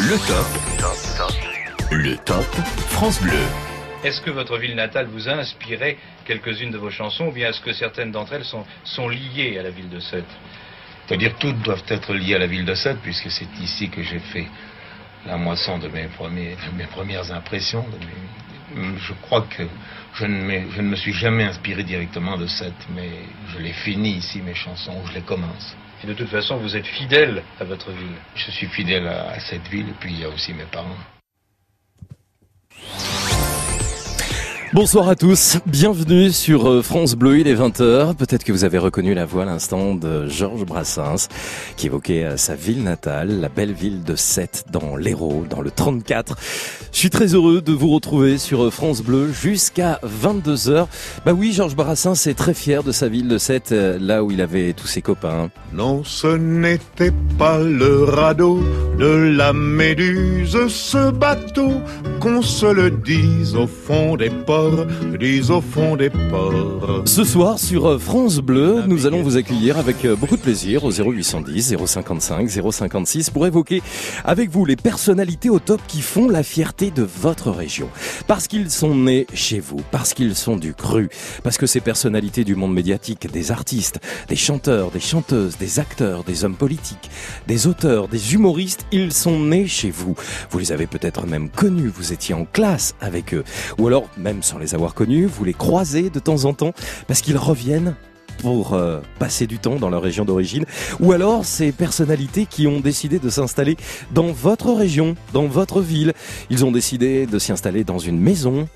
Le top. Le top France Bleu. Est-ce que votre ville natale vous a inspiré quelques-unes de vos chansons ou bien est-ce que certaines d'entre elles sont, sont liées à la ville de Sète C'est-à-dire toutes doivent être liées à la ville de Sète puisque c'est ici que j'ai fait la moisson de mes, premiers, de mes premières impressions. de mes- Je crois que je ne, me, je ne me suis jamais inspiré directement de Sète, mais je les finis ici, mes chansons, ou je les commence. Et de toute façon, vous êtes fidèle à votre ville. Je suis fidèle à, cette ville et puis il y a aussi mes parents. Bonsoir à tous, bienvenue sur euh, France Bleu, il est 20h. Peut-être que vous avez reconnu la voix à l'instant de Georges Brassens qui évoquait euh, sa ville natale, la belle ville de Sète dans l'Hérault, dans le 34. Je suis très heureux de vous retrouver sur euh, France Bleu jusqu'à 22h. Bah oui, Georges Brassens est très fier de sa ville de Sète, là où il avait tous ses copains. Non, ce n'était pas le radeau de la Méduse, ce bateau, qu'on se le dise au fond des ports, des ports. Ce soir sur France Bleu, nous allons vous accueillir avec euh, beaucoup de plaisir au 0810 055 056 pour évoquer avec vous les personnalités au top qui font la fierté de votre région. Parce qu'ils sont nés chez vous, parce qu'ils sont du cru, parce que ces personnalités du monde médiatique, des artistes, des chanteurs, des chanteuses, des acteurs, des hommes politiques, des auteurs, des humoristes, ils sont nés chez vous. Vous les avez peut-être même connus, vous étiez en classe avec eux. Ou alors, même sans les avoir connus, vous les croisez de temps en temps parce qu'ils reviennent pour euh, passer du temps dans leur région d'origine, ou alors ces personnalités qui ont décidé de s'installer dans votre région, dans votre ville. Ils ont décidé de s'y installer dans une maison.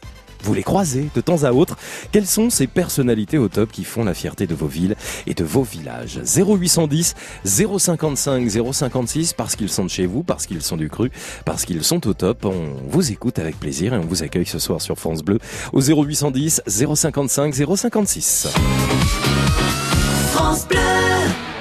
Vous les croisez de temps à autre. Quelles sont ces personnalités au top qui font la fierté de vos villes et de vos villages? 0810 055 056 parce qu'ils sont de chez vous, parce qu'ils sont du cru, parce qu'ils sont au top. On vous écoute avec plaisir et on vous accueille ce soir sur France Bleu au 0810 055 056. France Bleu.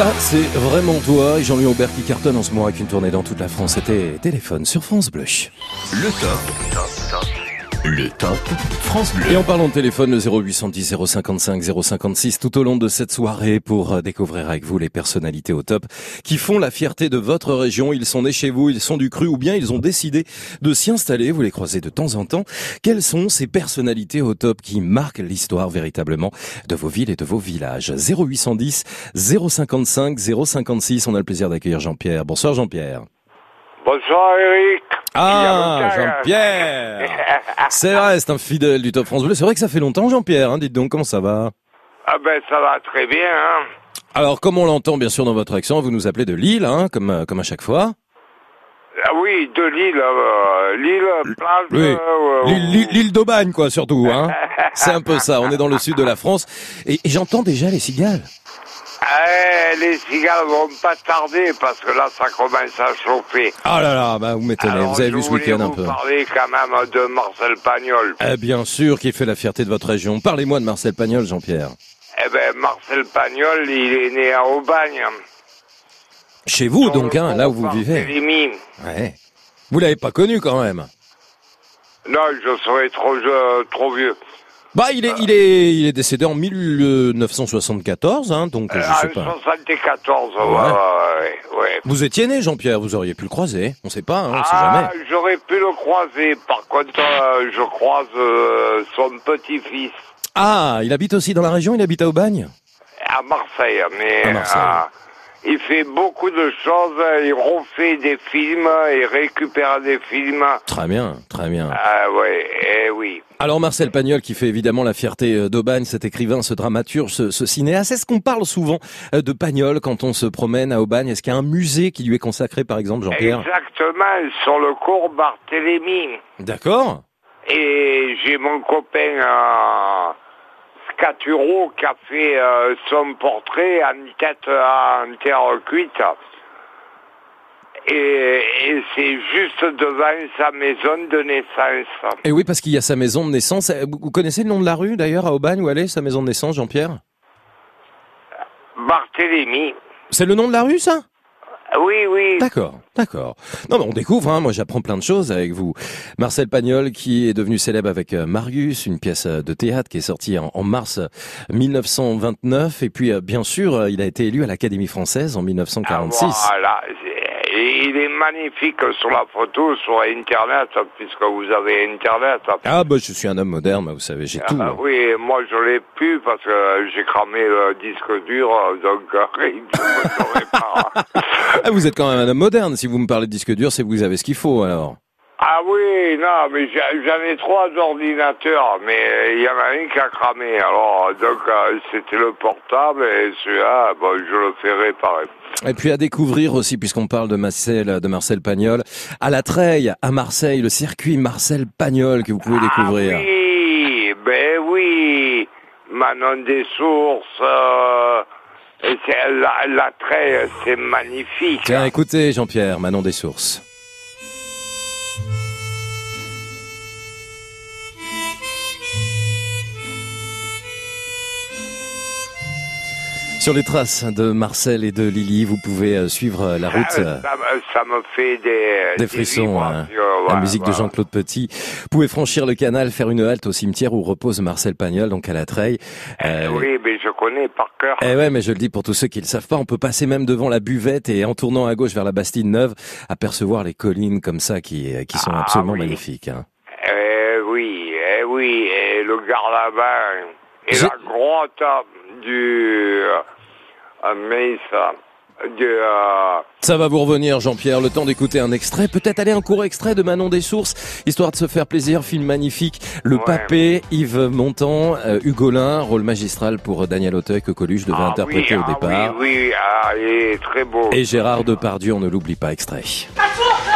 Ça, c'est vraiment toi et Jean-Louis Aubert qui cartonne en ce moment avec une tournée dans toute la France. C'était Téléphone sur France Bleu. Le top. Le top France Bleu. Et en parlant de téléphone, le 0810 055 056 tout au long de cette soirée pour euh, découvrir avec vous les personnalités au top qui font la fierté de votre région. Ils sont nés chez vous, ils sont du cru ou bien ils ont décidé de s'y installer. Vous les croisez de temps en temps. Quelles sont ces personnalités au top qui marquent l'histoire véritablement de vos villes et de vos villages? 0810 055 056. On a le plaisir d'accueillir Jean-Pierre. Bonsoir Jean-Pierre. Bonsoir Eric. Ah, longtemps, Jean-Pierre hein. C'est vrai, c'est un fidèle du Top France Bleu. C'est vrai que ça fait longtemps, Jean-Pierre. Hein. Dites donc, comment ça va? Ah ben ça va très bien. Hein. Alors, comme on l'entend bien sûr dans votre accent, vous nous appelez de Lille, hein, comme, euh, comme à chaque fois. Ah oui, de Lille, euh, Lille, plage. Oui. euh, d'Aubagne, quoi, surtout. Hein. C'est un peu ça. On est dans le sud de la France. Et, et j'entends déjà les cigales. Eh, les cigales vont pas tarder parce que là ça commence à chauffer. Ah là là, bah, vous m'étonnez. Vous avez je vu ce week-end un peu. parler quand même de Marcel Pagnol. Eh bien sûr, qui fait la fierté de votre région. Parlez-moi de Marcel Pagnol, Jean-Pierre. Eh ben Marcel Pagnol, il est né à Aubagne. Chez vous, donc, hein, là où vous vivez. Ouais. Vous l'avez pas connu quand même. Non, je serais trop, je- trop vieux. Bah, il est, il est, il est décédé en 1974, hein, donc je sais pas. 74, ouais, Ouais. ouais, ouais, ouais. Vous étiez né, Jean-Pierre, vous auriez pu le croiser. On sait pas, hein, on sait Ah, jamais. j'aurais pu le croiser. Par contre, euh, je croise euh, son petit-fils Ah, il habite aussi dans la région, il habite à Aubagne? À Marseille. Mais À Marseille. euh, il fait beaucoup de choses. Il refait des films, il récupère des films. Très bien, très bien. Ah ouais, eh oui. Alors Marcel Pagnol, qui fait évidemment la fierté euh, d'Aubagne, cet écrivain, ce dramaturge, ce, ce cinéaste, est-ce qu'on parle souvent euh, de Pagnol quand on se promène à Aubagne? Est-ce qu'il y a un musée qui lui est consacré, par exemple, Jean-Pierre? Exactement, sur le cours Barthélemy. D'accord Et j'ai mon copain euh, Scaturo qui a fait euh, son portrait en tête en terre cuite. Et, et c'est juste devant sa maison de naissance. Et oui, parce qu'il y a sa maison de naissance. Euh, Vous vous connaissez le nom de la rue, d'ailleurs, à Aubagne, où elle est, sa maison de naissance, Jean-Pierre? Barthélemy. C'est le nom de la rue, ça? Oui, oui. D'accord, d'accord. Non, mais on découvre, hein, moi j'apprends plein de choses avec vous. Marcel Pagnol, qui est devenu célèbre avec euh, Marius, une pièce euh, de théâtre qui est sortie en, en mars euh, 1929. Et puis, euh, bien sûr, euh, il a été élu à l'Académie française en 1946. Ah, Voilà. Et il est magnifique sur la photo, sur Internet, puisque vous avez Internet. Ah, bah, je suis un homme moderne, moi, vous savez, j'ai tout. Ah, hein. oui, moi je l'ai pu parce que j'ai cramé le disque dur, donc il pas. Ah, vous êtes quand même un homme moderne. Si vous me parlez de disque dur, c'est que vous avez ce qu'il faut, alors. Ah oui, non, mais j'en ai trois ordinateurs, mais il y en a un qui a cramé. Alors, donc euh, c'était le portable et celui-là, bon, je le fais réparer. Et puis à découvrir aussi, puisqu'on parle de Marcel, de Marcel Pagnol, à la Treille, à Marseille, le circuit Marcel Pagnol que vous pouvez découvrir. Ah oui, ben oui, Manon des Sources, euh, la, la c'est magnifique. Tiens, écoutez, Jean-Pierre, Manon des Sources. Sur les traces de Marcel et de Lily, vous pouvez euh, suivre euh, la route. Euh, ça, me- ça me fait des, Des frissons, hein. La ouais, musique de. Jean-Claude Petit. Vous pouvez franchir le canal, faire une halte au cimetière où repose Marcel Pagnol, donc à la Treille. Euh, Oui, mais je connais par cœur. Eh ouais, mais je le dis pour tous ceux qui le savent pas, on peut passer même devant la buvette et en tournant à gauche vers la Bastide Neuve, apercevoir les collines comme ça qui, qui sont Ah, absolument oui. magnifiques. hein. Eh oui, eh oui, et le Garlabin, et Je- la grotte du... Euh, mais ça, du... euh, Ça va vous revenir, Jean-Pierre, le temps d'écouter un extrait, peut-être aller un court extrait de Manon des Sources, histoire de se faire plaisir, film magnifique. Le Ouais. Papé, Yves Montand, euh, Hugolin, rôle magistral pour Daniel Auteuil que Coluche devait ah interpréter oui, au ah départ. Oui, oui, ah, il est très beau. Et Gérard Depardieu, on ne l'oublie pas, extrait. Ma source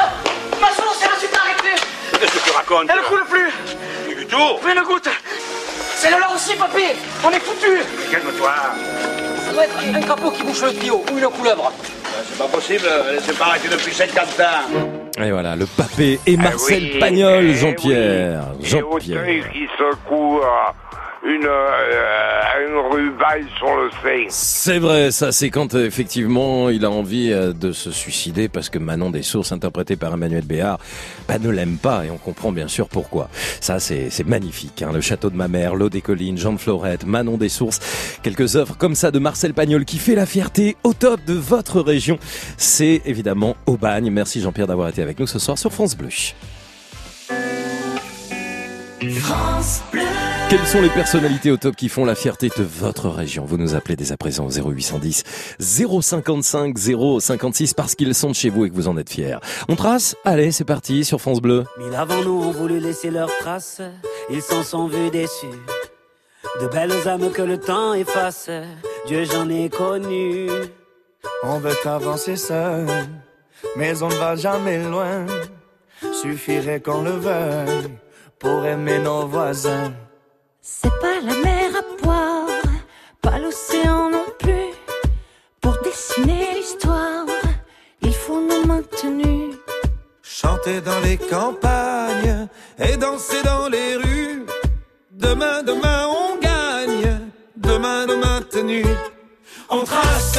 Ma source, elle a super arrêté Qu'est-ce que tu racontes Elle coule plus Plus du tout Plus une goutte C'est le là aussi, papy On est foutus Calme-toi Ça doit être un crapaud qui bouche le tuyau ou une couleuvre. C'est pas possible, elle s'est pas arrêtée depuis 50 ans Et voilà, le Papé et Ah Marcel oui, Pagnol, eh Jean-Pierre. oui. Et Jean-Pierre. Auteuil qui secoue euh, une, euh, une rubaille sur le sein. C'est vrai, ça c'est quand euh, effectivement il a envie euh, de se suicider parce que Manon des Sources, interprétée par Emmanuel Béard, bah, ne l'aime pas et on comprend bien sûr pourquoi. Ça c'est c'est magnifique, hein. le château de ma mère, l'eau des collines, Jean de Florette, Manon des Sources, quelques œuvres comme ça de Marcel Pagnol qui fait la fierté au top de votre région. C'est évidemment Aubagne. Merci Jean-Pierre d'avoir été avec nous ce soir sur France Bleu. Quelles sont les personnalités au top qui font la fierté de votre région? Vous nous appelez dès à présent au 0810 055 056 parce qu'ils sont de chez vous et que vous en êtes fiers. On trace? Allez, c'est parti sur France Bleu. Mille avant nous ont voulu laisser leurs traces, ils s'en sont vus déçus. De belles âmes que le temps efface, Dieu j'en ai connu. On veut avancer seul, mais on ne va jamais loin. Suffirait qu'on le veuille pour aimer nos voisins. C'est pas la mer à boire, pas l'océan non plus. Pour dessiner l'histoire, il faut nos mains tenues. Chanter dans les campagnes et danser dans les rues. Demain, demain, on gagne. Demain, demain, tenue. On. Trace,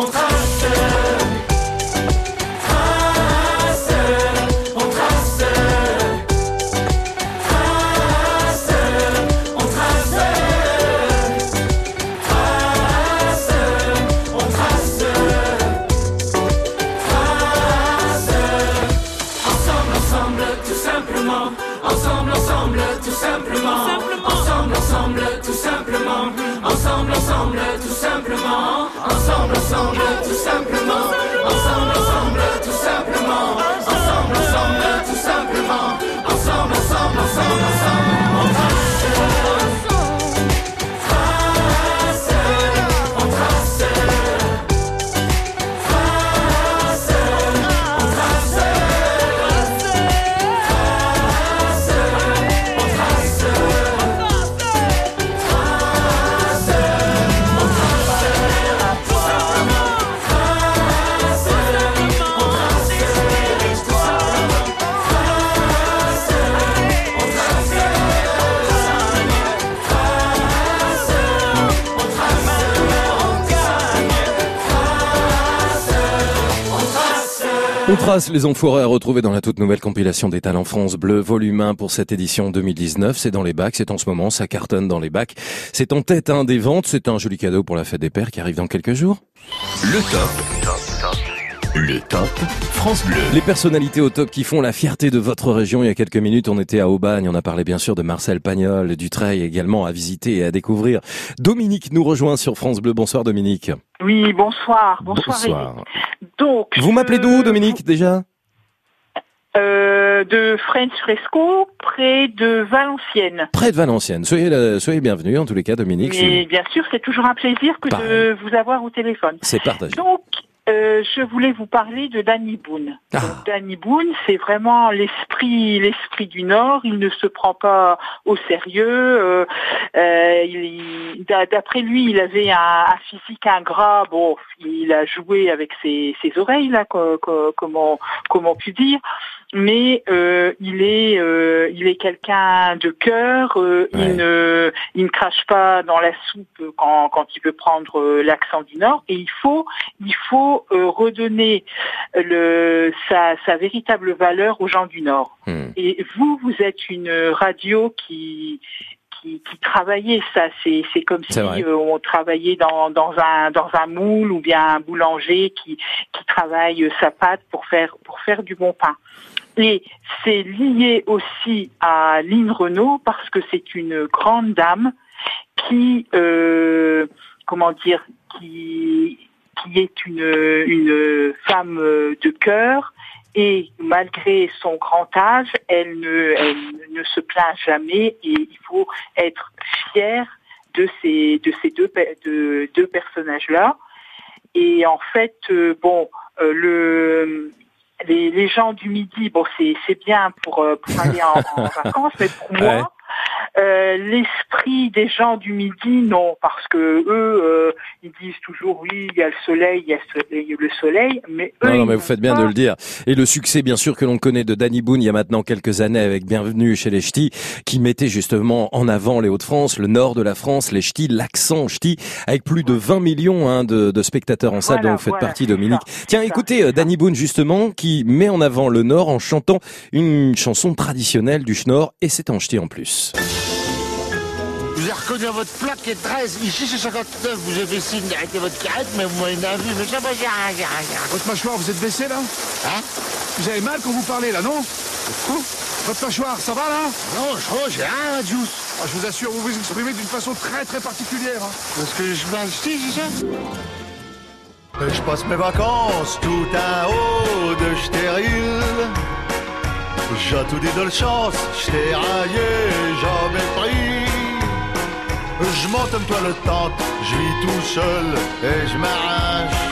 On trace. Ensemble, ensemble, tout simplement. Ensemble, ensemble, tout simplement. Ensemble, ensemble, tout simplement. Ensemble, ensemble, ensemble, ensemble. On trace les enfoirés à retrouver dans la toute nouvelle compilation des talents France Bleu, volume 1 pour cette édition 2019. C'est dans les bacs, c'est en ce moment, ça cartonne dans les bacs. C'est en tête un des ventes, c'est un joli cadeau pour la fête des pères qui arrive dans quelques jours. Le top. Le top France Bleu. Les personnalités au top qui font la fierté de votre région. Il y a quelques minutes, on était à Aubagne. On a parlé bien sûr de Marcel Pagnol, du Treil également à visiter et à découvrir. Dominique nous rejoint sur France Bleu. Bonsoir Dominique. Oui, bonsoir. Bonsoir. Bonsoir. Donc, Vous m'appelez d'où Dominique déjà? Euh, De French Fresco, près de Valenciennes. Près de Valenciennes. Soyez, la- soyez bienvenus en tous les cas Dominique. Mais bien sûr, c'est toujours un plaisir que de vous avoir au téléphone. C'est partagé. Donc, euh, je voulais vous parler de Danny Boone. Ah. Donc, Danny Boone, c'est vraiment l'esprit, l'esprit du Nord. Il ne se prend pas au sérieux. Euh, euh, il- d'a- D'après lui, il avait un, un physique ingrat. Bon, il a joué avec ses, ses oreilles là, co- co- comment comment pu dire. Mais euh, il est euh, il est quelqu'un de cœur. euh, Il ne il ne crache pas dans la soupe quand quand il veut prendre euh, l'accent du Nord. Et il faut il faut euh, redonner le sa sa véritable valeur aux gens du Nord. Hmm. Et vous, vous êtes une radio qui qui, qui travaillaient. Ça, c'est c'est comme si C'est euh, on travaillait dans dans un dans un moule ou bien un boulanger qui qui travaille sa pâte pour faire pour faire du bon pain. Et c'est lié aussi à Lynn Renault parce que c'est une grande dame qui, euh, comment dire, qui, qui est une, une femme de cœur et malgré son grand âge, elle ne, ne se plaint jamais et il faut être fier de ces, de ces deux, de, deux personnages-là. Et en fait, euh, bon, euh, le, les, les gens du midi, bon, c'est c'est bien pour, euh, pour aller en, en vacances, mais pour moi. Euh, l'esprit des gens du midi, non, parce que eux, euh, ils disent toujours oui, il y a le soleil, il y a le soleil, le soleil, mais eux, Non, non, mais vous faites bien pas- de le dire. Et le succès, bien sûr, que l'on connaît de Danny Boone il y a maintenant quelques années avec Bienvenue chez les Ch'tis, qui mettait justement en avant les Hauts-de-France, le nord de la France, les Ch'tis, l'accent Ch'ti, avec plus de 20 millions hein, de, de spectateurs en salle Voilà, dont vous faites voilà, partie, Dominique. ça, Tiens, écoutez, euh, Danny Boone, justement, qui met en avant le nord en chantant une chanson traditionnelle du Schnorr, et c'est en Ch'ti en plus. Vous avez reconnu à votre plaque qui est 13. Ici, c'est 59. Vous avez signe d'arrêter votre carrette, mais vous m'avez vu. Mais ça va, j'ai rien, j'ai rien. Votre mâchoire, vous êtes baissé là Hein Vous avez mal quand vous parlez là, non Votre mâchoire, ça va là Non, je crois, j'ai rien, Juice. Ah, Je vous assure, vous vous exprimez d'une façon très très particulière. hein. Parce que je ch'ti, c'est ça Je passe mes vacances tout en haut de stérile. J'ai tout dit de la chance, j't'ai raillé, jamais pris. Je monte une toile tente, je vis tout seul et je.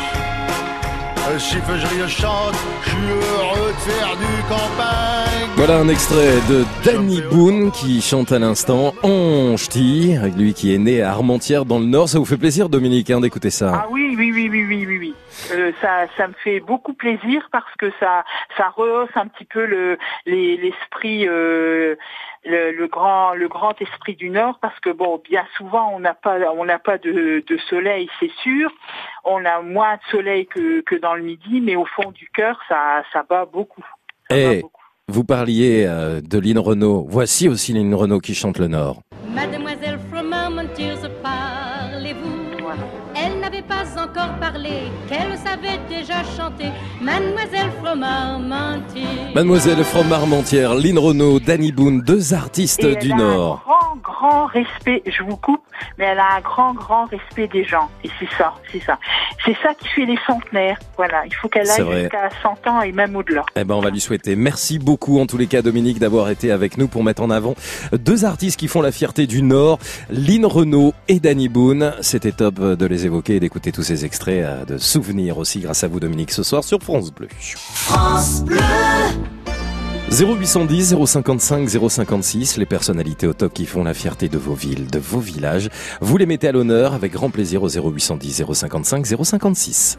Je siffle, je ris, je chante, je suis heureux de faire du campagne. Voilà un extrait de Danny Boone qui chante à l'instant en ch'ti, lui qui est né à Armentières dans le Nord. Ça vous fait plaisir, Dominique, hein, d'écouter ça Ah oui, oui, oui, oui, oui, oui, oui. Euh, ça, ça me fait beaucoup plaisir parce que ça, ça rehausse un petit peu le, les- l'esprit, euh, le, le grand, le grand esprit du Nord parce que bon, bien souvent on n'a pas, on n'a pas de, de soleil, c'est sûr. On a moins de soleil que, que dans le Midi, mais au fond du cœur, ça, ça bat beaucoup. Et vous parliez euh, de Lynn Renault. Voici aussi Lynn Renault qui chante le Nord. Mademoiselle from parlez-vous Elle n'avait pas encore parlé, qu'elle savait déjà chanter. Mademoiselle from Armentières. Mademoiselle from Armentières, Lynn Renault, Danny Boone, deux artistes Et du elle a Nord. un grand, grand respect, je vous coupe, mais elle a un grand, grand respect des gens. Et c'est ça, c'est ça. C'est ça qui fait les centenaires. Voilà, il faut qu'elle aille jusqu'à 100 ans et même au-delà. Eh ben, on va lui souhaiter. Merci beaucoup, en tous les cas, Dominique, d'avoir été avec nous pour mettre en avant deux artistes qui font la fierté du Nord, Lynn Renault et Danny Boone. C'était top de les évoquer et d'écouter tous ces extraits euh, de souvenirs aussi grâce à vous, Dominique, ce soir sur France Bleu. France Bleu. 0810 055 056, les personnalités au top qui font la fierté de vos villes, de vos villages. Vous les mettez à l'honneur avec grand plaisir au 0810 055 056.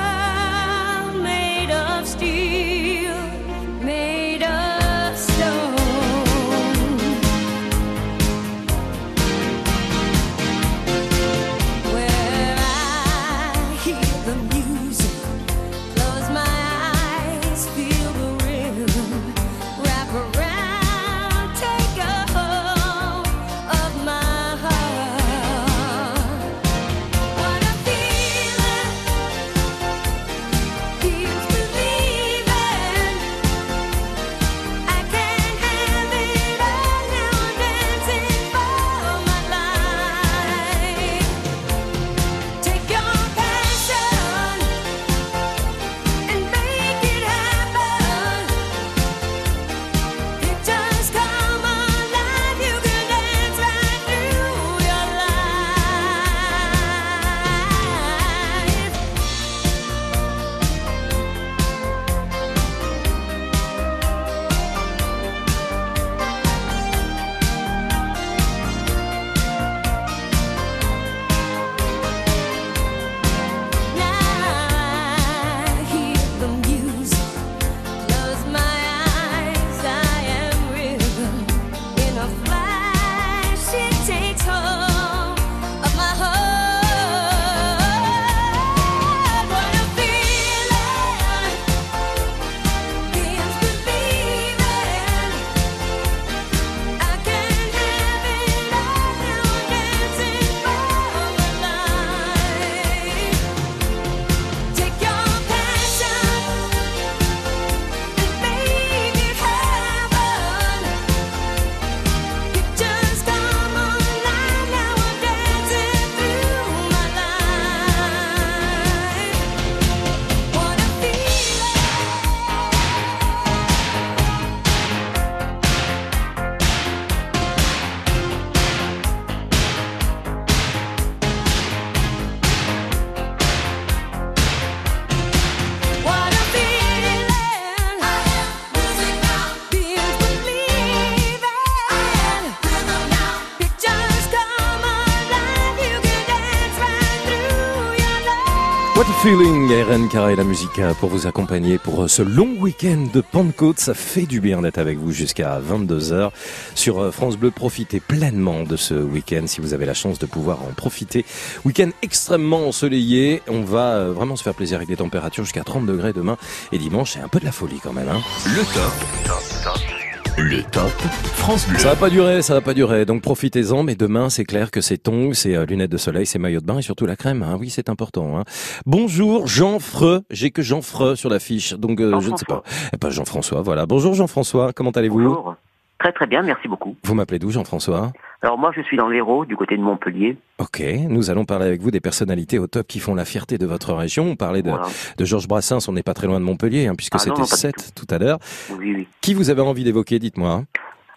Feeling, RN Carré, la musique pour vous accompagner pour euh, ce long week-end de Pentecôte. Ça fait du bien d'être avec vous jusqu'à 22h sur euh, France Bleu. Profitez pleinement de ce week-end si vous avez la chance de pouvoir en profiter. Week-end extrêmement ensoleillé. On va euh, vraiment se faire plaisir avec des températures jusqu'à 30 degrés demain et dimanche. C'est un peu de la folie quand même. Hein. Le top. Le top France Bleu. Ça va pas durer, ça va pas durer. Donc profitez-en. Mais demain, c'est clair que c'est tongs, c'est euh, lunettes de soleil, c'est maillot de bain et surtout la crème. Hein. Oui, c'est important. Hein. Bonjour Jean Freux. J'ai que Jean Freux sur l'affiche, donc euh, je ne sais pas. Eh ben, Jean-François, voilà. Bonjour Jean-François. Comment allez-vous? Bonjour. Très très bien, merci beaucoup. Vous m'appelez d'où Jean-François? Alors moi je suis dans l'Hérault, du côté de Montpellier. Ok, nous allons parler avec vous des personnalités au top qui font la fierté de votre région. On parlait de, Voilà. de Georges Brassens, on n'est pas très loin de Montpellier, hein, puisque Ah c'était non, pas du 7 tout. à l'heure. Oui, oui. Qui vous avez envie d'évoquer, dites-moi?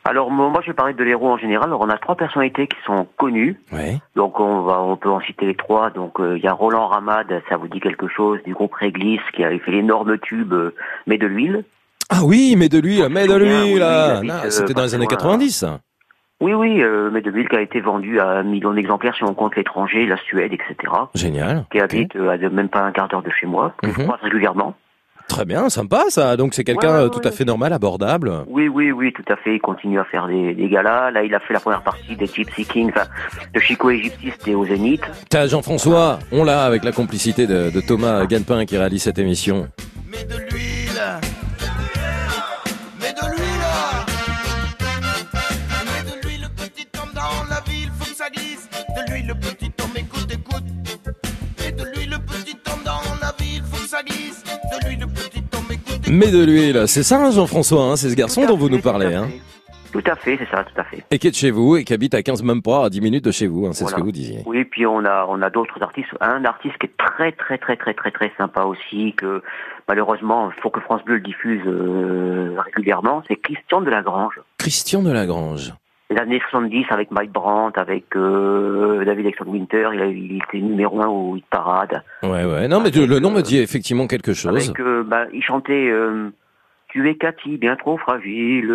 Alors moi je vais parler de l'Hérault en général. Alors on a trois personnalités qui sont connues. Ouais. Donc on va on peut en citer les trois. Donc euh, il y a Roland Ramad, ça vous dit quelque chose, du groupe Réglisse, qui avait fait l'énorme tube euh, Mais de l'huile. Ah oui, mais de l'huile, mais de l'huile, oui, là. euh, C'était dans les années loin. 90. ça. Oui, oui, euh, Mais de l'huile qui a été vendu à un million d'exemplaires si on compte l'étranger, la Suède, etc. Génial. Qui habite euh, à de- même pas un quart d'heure de chez moi, que je Mhm. croise régulièrement. Très bien, sympa ça. Donc c'est quelqu'un Ouais, ouais, euh, tout à fait normal, abordable. Oui, oui, oui, tout à fait. Il continue à faire des, des galas. Là, il a fait la première partie des Gypsy Kings, enfin, de Chico Égypti, c'était au Zénith. Tiens, Jean-François, on l'a avec la complicité de, de Thomas Ganpin qui réalise cette émission. Mets de l'huile. Mais de l'huile, c'est ça hein, Jean-François, hein, c'est ce garçon dont vous nous parlez. Hein. Tout à fait, c'est ça, tout à fait. Et qui est de chez vous et qui habite à 15 même pas à 10 minutes de chez vous, hein, c'est ce que vous disiez. Oui, puis on a, on a d'autres artistes. Un artiste qui est très, très, très, très, très, très sympa aussi, que malheureusement, il faut que France Bleu le diffuse euh, régulièrement. C'est Christian de Lagrange. Christian de Lagrange. Les années 70 avec Mike Brandt, avec euh, David Exxon Winter, il, a, il était numéro un au hit parade. Ouais, ouais. Non, mais le nom me dit effectivement quelque chose. Avec, euh, bah, il chantait euh, Tu es Cathy, bien trop fragile,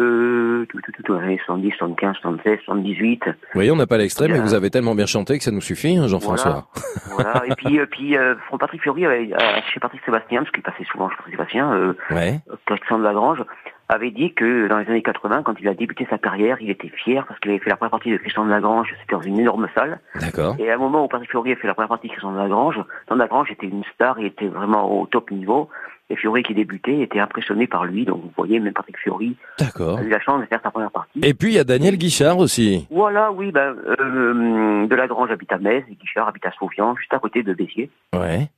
tout, tout, tout, tout, années 70, 75, 76, 78. Vous voyez, on n'a pas l'extrait, mais vous avez tellement bien chanté que ça nous suffit, hein, Jean-François. Voilà. Et puis, euh, puis euh, Patrick Fiori, avait, euh, chez Patrick Sébastien, parce qu'il passait souvent chez Patrick Sébastien, euh, Ouais. Christian de Lagrange, avait dit que dans les années 80, quand il a débuté sa carrière, il était fier parce qu'il avait fait la première partie de Christian de Lagrange, c'était dans une énorme salle. D'accord. Et à un moment où Patrick Fiori a fait la première partie de Christian de Lagrange, de Lagrange était une star, il était vraiment au top niveau. Et Fiori qui débutait était impressionné par lui, donc vous voyez, même Patrick Fiori a eu la chance de faire sa première partie. Et puis il y a Daniel Guichard aussi. Voilà, oui, ben, euh, de Lagrange habite à Metz, et Guichard habite à Sauvian, juste à côté de Béziers. Ouais.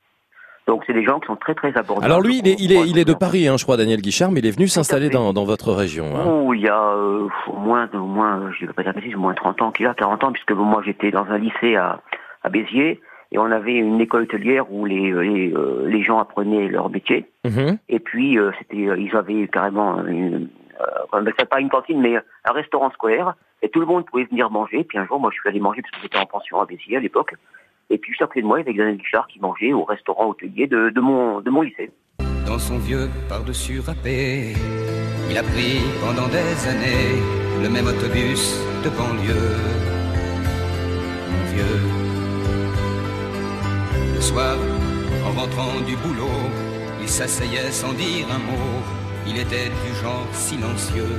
Donc c'est des gens qui sont très très abordables. Alors lui, il est, il est, il est de Paris, hein, je crois, Daniel Guichard, mais il est venu s'installer dans, dans votre région. Hein. Oh, il y a euh, au moins, au moins, je ne vais pas dire au moins 30 ans qu'il a, 40 ans, puisque moi j'étais dans un lycée à, à Béziers, et on avait une école hôtelière où les, les, euh, les gens apprenaient leur métier. Mhm. Et puis, euh, c'était, euh, ils avaient carrément une, euh, ça pas une cantine, mais un restaurant scolaire. Et tout le monde pouvait venir manger. Puis un jour, moi, je suis allé manger parce que j'étais en pension à Béziers à l'époque. Et puis, juste à côté de moi, il y avait Daniel Guichard qui mangeait au restaurant hôtelier de, de mon, de mon lycée. Dans son vieux par-dessus râpé, il a pris pendant des années le même autobus de banlieue. Mon vieux. En rentrant du boulot, il s'asseyait sans dire un mot. Il était du genre silencieux.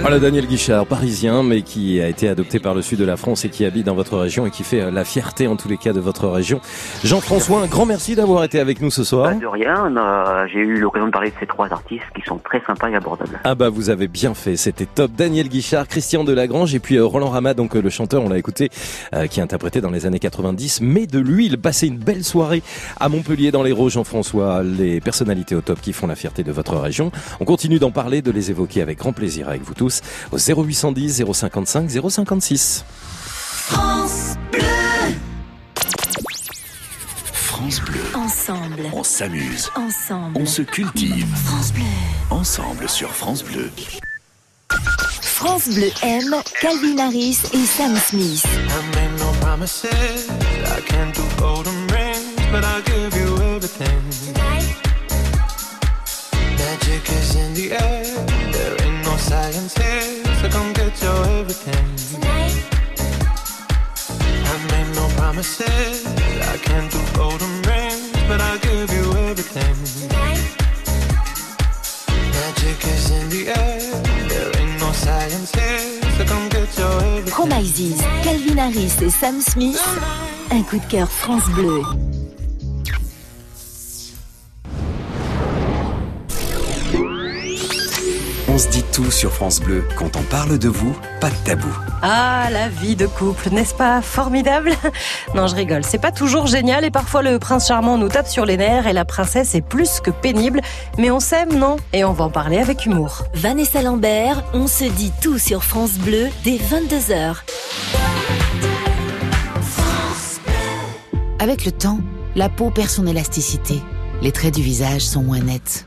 Voilà Daniel Guichard, parisien, mais qui a été adopté par le sud de la France et qui habite dans votre région et qui fait euh, la fierté en tous les cas de votre région. Jean-François, un grand merci d'avoir été avec nous ce soir. Pas de rien, euh, j'ai eu l'occasion de parler de ces trois artistes qui sont très sympas et abordables. Ah bah vous avez bien fait, c'était top. Daniel Guichard, Christian Delagrange et puis euh, Roland Rama, donc euh, le chanteur, on l'a écouté, euh, qui interprétait dans les années 90. Mais de lui, il passait une belle soirée à Montpellier dans l'Hérault, Jean-François, les personnalités au top qui font la fierté de votre région. On continue d'en parler, de les évoquer avec grand plaisir avec vous tous au 0810 055 056. France Bleu. France Bleu. Ensemble. On s'amuse. Ensemble. On se cultive. France Bleu. Ensemble sur France Bleu. France Bleu aime Calvin Harris et Sam Smith. I made no promises. I can't do golden rings, but I'll give you everything. Here, so come get your everything. I made no promises. I can't do golden rings, but I'll give you everything. Magic is in the air. There ain't no science here, so come get your everything. Promises, Calvin Harris et Sam Smith. Un coup de cœur France Bleu. On se dit tout sur France Bleu. Quand on parle de vous, pas de tabou. Ah, la vie de couple, n'est-ce pas formidable? Non, je rigole. C'est pas toujours génial et parfois le prince charmant nous tape sur les nerfs et la princesse est plus que pénible. Mais on s'aime, non? Et on va en parler avec humour. Vanessa Lambert, on se dit tout sur France Bleu dès 22h. Avec le temps, la peau perd son élasticité. Les traits du visage sont moins nets.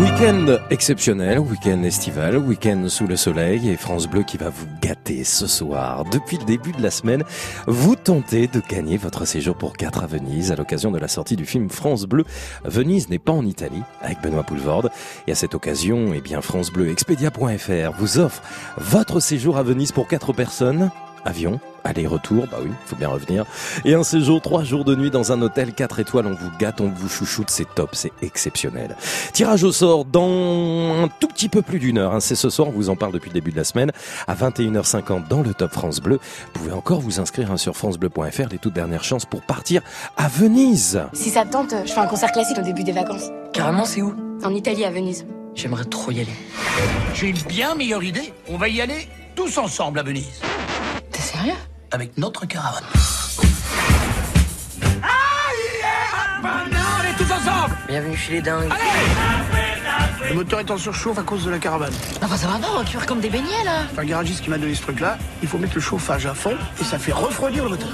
Week-end exceptionnel, week-end estival, week-end sous le soleil et France Bleu qui va vous gâter ce soir. Depuis le début de la semaine, vous tentez de gagner votre séjour pour 4 à Venise à l'occasion de la sortie du film France Bleu. Venise n'est pas en Italie avec Benoît Poulvorde. Et à cette occasion, eh bien, France Bleu Expedia.fr vous offre votre séjour à Venise pour 4 personnes. Avion, aller-retour, bah oui, faut bien revenir. Et un séjour, trois jours de nuit dans un hôtel 4 étoiles, on vous gâte, on vous chouchoute, c'est top, c'est exceptionnel. Tirage au sort dans un tout petit peu plus d'une heure, hein. c'est ce soir, on vous en parle depuis le début de la semaine, à 21h50 dans le Top France Bleu. Vous pouvez encore vous inscrire hein, sur francebleu.fr, les toutes dernières chances pour partir à Venise. Si ça te tente, je fais un concert classique au début des vacances. Carrément, c'est où? En Italie, à Venise. J'aimerais trop y aller. J'ai une bien meilleure idée. On va y aller tous ensemble à Venise. Sérieux Avec notre caravane. Maintenant, on est tous ensemble Bienvenue chez les dingues. Le moteur est en surchauffe à cause de la caravane. Enfin, ça va pas, on va cuire comme des beignets là. C'est un garagiste qui m'a donné ce truc-là. Il faut mettre le chauffage à fond et ça fait refroidir le moteur.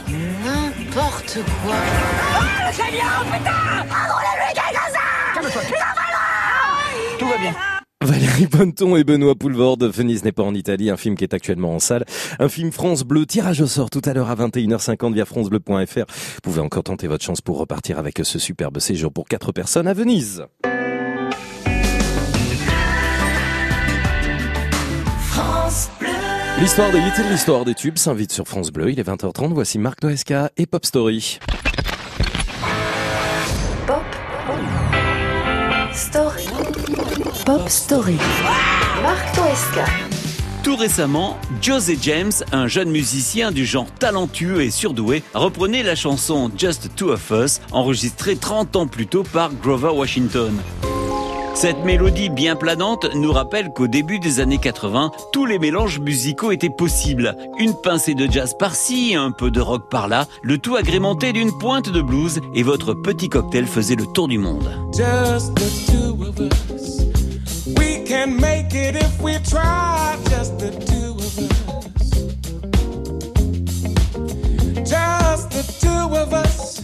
N'importe quoi. Ah, le camion, putain Ah, on l'a lui comme ça Calme-toi. Tout va bien. Valérie Bonneton et Benoît Poulvorde, Venise n'est pas en Italie, un film qui est actuellement en salle. Un film France Bleu, tirage au sort tout à l'heure à 21h50 via francebleu.fr. Vous pouvez encore tenter votre chance pour repartir avec ce superbe séjour pour 4 personnes à Venise. France Bleu. L'histoire des hits et l'histoire des tubes s'invite sur France Bleu. Il est 20h30. Voici Marc Noesca et Pop Story. Story. Pop Story. Marc Toesca. Tout récemment, José James, un jeune musicien du genre talentueux et surdoué, reprenait la chanson Just Two of Us, enregistrée 30 ans plus tôt par Grover Washington. Cette mélodie bien planante nous rappelle qu'au début des années 80, tous les mélanges musicaux étaient possibles. Une pincée de jazz par-ci, un peu de rock par-là, le tout agrémenté d'une pointe de blues et votre petit cocktail faisait le tour du monde. Just the two of us. Can make it if we try. Just the two of us. Just the two of us.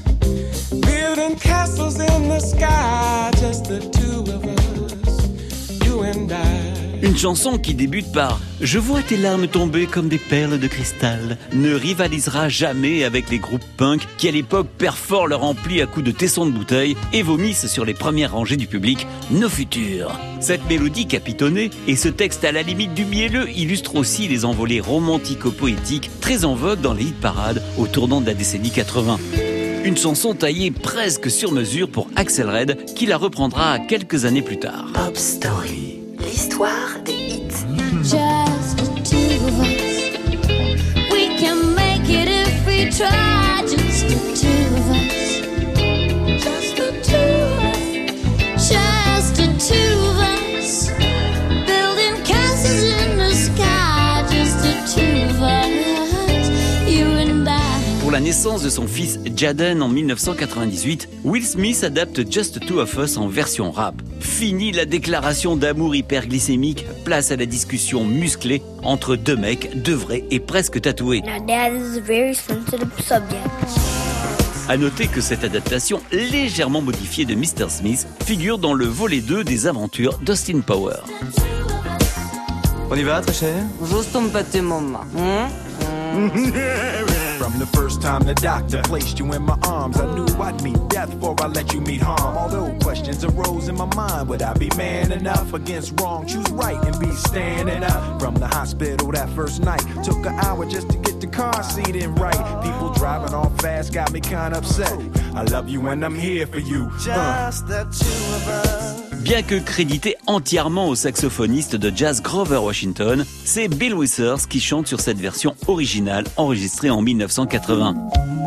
Building castles in the sky. Just the two of us. You and I. Une chanson qui débute par Je vois tes larmes tomber comme des perles de cristal ne rivalisera jamais avec les groupes punk qui à l'époque perforent leur ampli à coups de tessons de bouteille et vomissent sur les premières rangées du public nos futurs. Cette mélodie capitonnée et ce texte à la limite du mielleux illustrent aussi les envolées romantico-poétiques très en vogue dans les hit parades au tournant de la décennie 80. Une chanson taillée presque sur mesure pour Axel Red qui la reprendra quelques années plus tard. Pop Story. L'histoire des hits. Just the two of us. We can make it if we try. La naissance de son fils Jaden en 1998, Will Smith adapte Just Two of Us en version rap. Fini la déclaration d'amour hyperglycémique, place à la discussion musclée entre deux mecs, deux vrais et presque tatoués. Now, Dad, this is a very sensitive subject. À noter que cette adaptation légèrement modifiée de Mr. Smith figure dans le volet 2 des aventures d'Austin Power. On y va, très cher? Juste un petit moment. hein? From the first time the doctor placed you in my arms, I knew I'd meet death before I let you meet harm. Although questions arose in my mind, would I be man enough against wrong? Choose right and be standing up. From the hospital that first night, took an hour just to get the car seat in right. People driving off fast got me kinda upset. I love you and I'm here for you. Uh. Just the two of us. Bien que crédité entièrement au saxophoniste de jazz Grover Washington, c'est Bill Withers qui chante sur cette version originale enregistrée en 1980.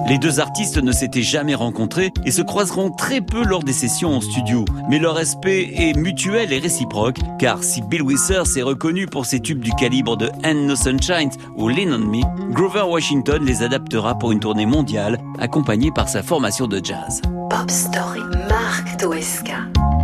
Les deux artistes ne s'étaient jamais rencontrés et se croiseront très peu lors des sessions en studio. Mais leur respect est mutuel et réciproque, car si Bill Withers est reconnu pour ses tubes du calibre de And No Sunshine ou Lean on Me, Grover Washington les adaptera pour une tournée mondiale, accompagnée par sa formation de jazz. Pop Story, Marc Toesca.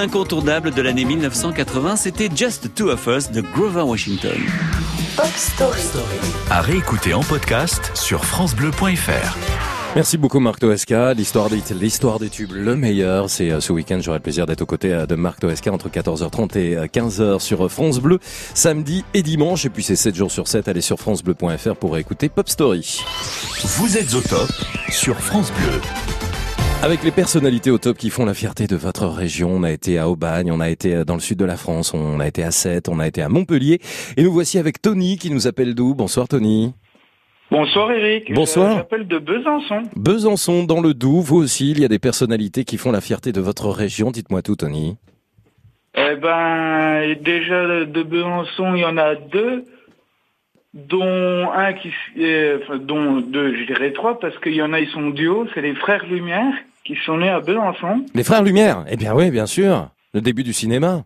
incontournable de l'année 1980, c'était Just Two of Us de Grover Washington. Pop Story. À réécouter en podcast sur FranceBleu.fr. Merci beaucoup Marc Toesca. L'histoire des, l'histoire des tubes, le meilleur. C'est euh, ce week-end, j'aurai le plaisir d'être aux côtés euh, de Marc Toesca entre 14h30 et euh, 15h sur France Bleu, samedi et dimanche. Et puis c'est 7 jours sur 7. Allez sur francebleu.fr pour écouter Pop Story. Vous êtes au top sur France Bleu. Avec les personnalités au top qui font la fierté de votre région, on a été à Aubagne, on a été dans le sud de la France, on a été à Sète, on a été à Montpellier. Et nous voici avec Tony qui nous appelle d'où? Bonsoir Tony. Bonsoir Eric. Bonsoir. Je- J'appelle de Besançon. Besançon dans le Doubs, vous aussi, il y a des personnalités qui font la fierté de votre région. Dites-moi tout Tony. Eh ben, déjà de Besançon, il y en a deux, dont un qui, euh, dont deux, je dirais trois, parce qu'il y en a, ils sont duo, c'est les frères Lumière, qui sont nés à Besançon. Les frères Lumière Eh bien oui, bien sûr. Le début du cinéma.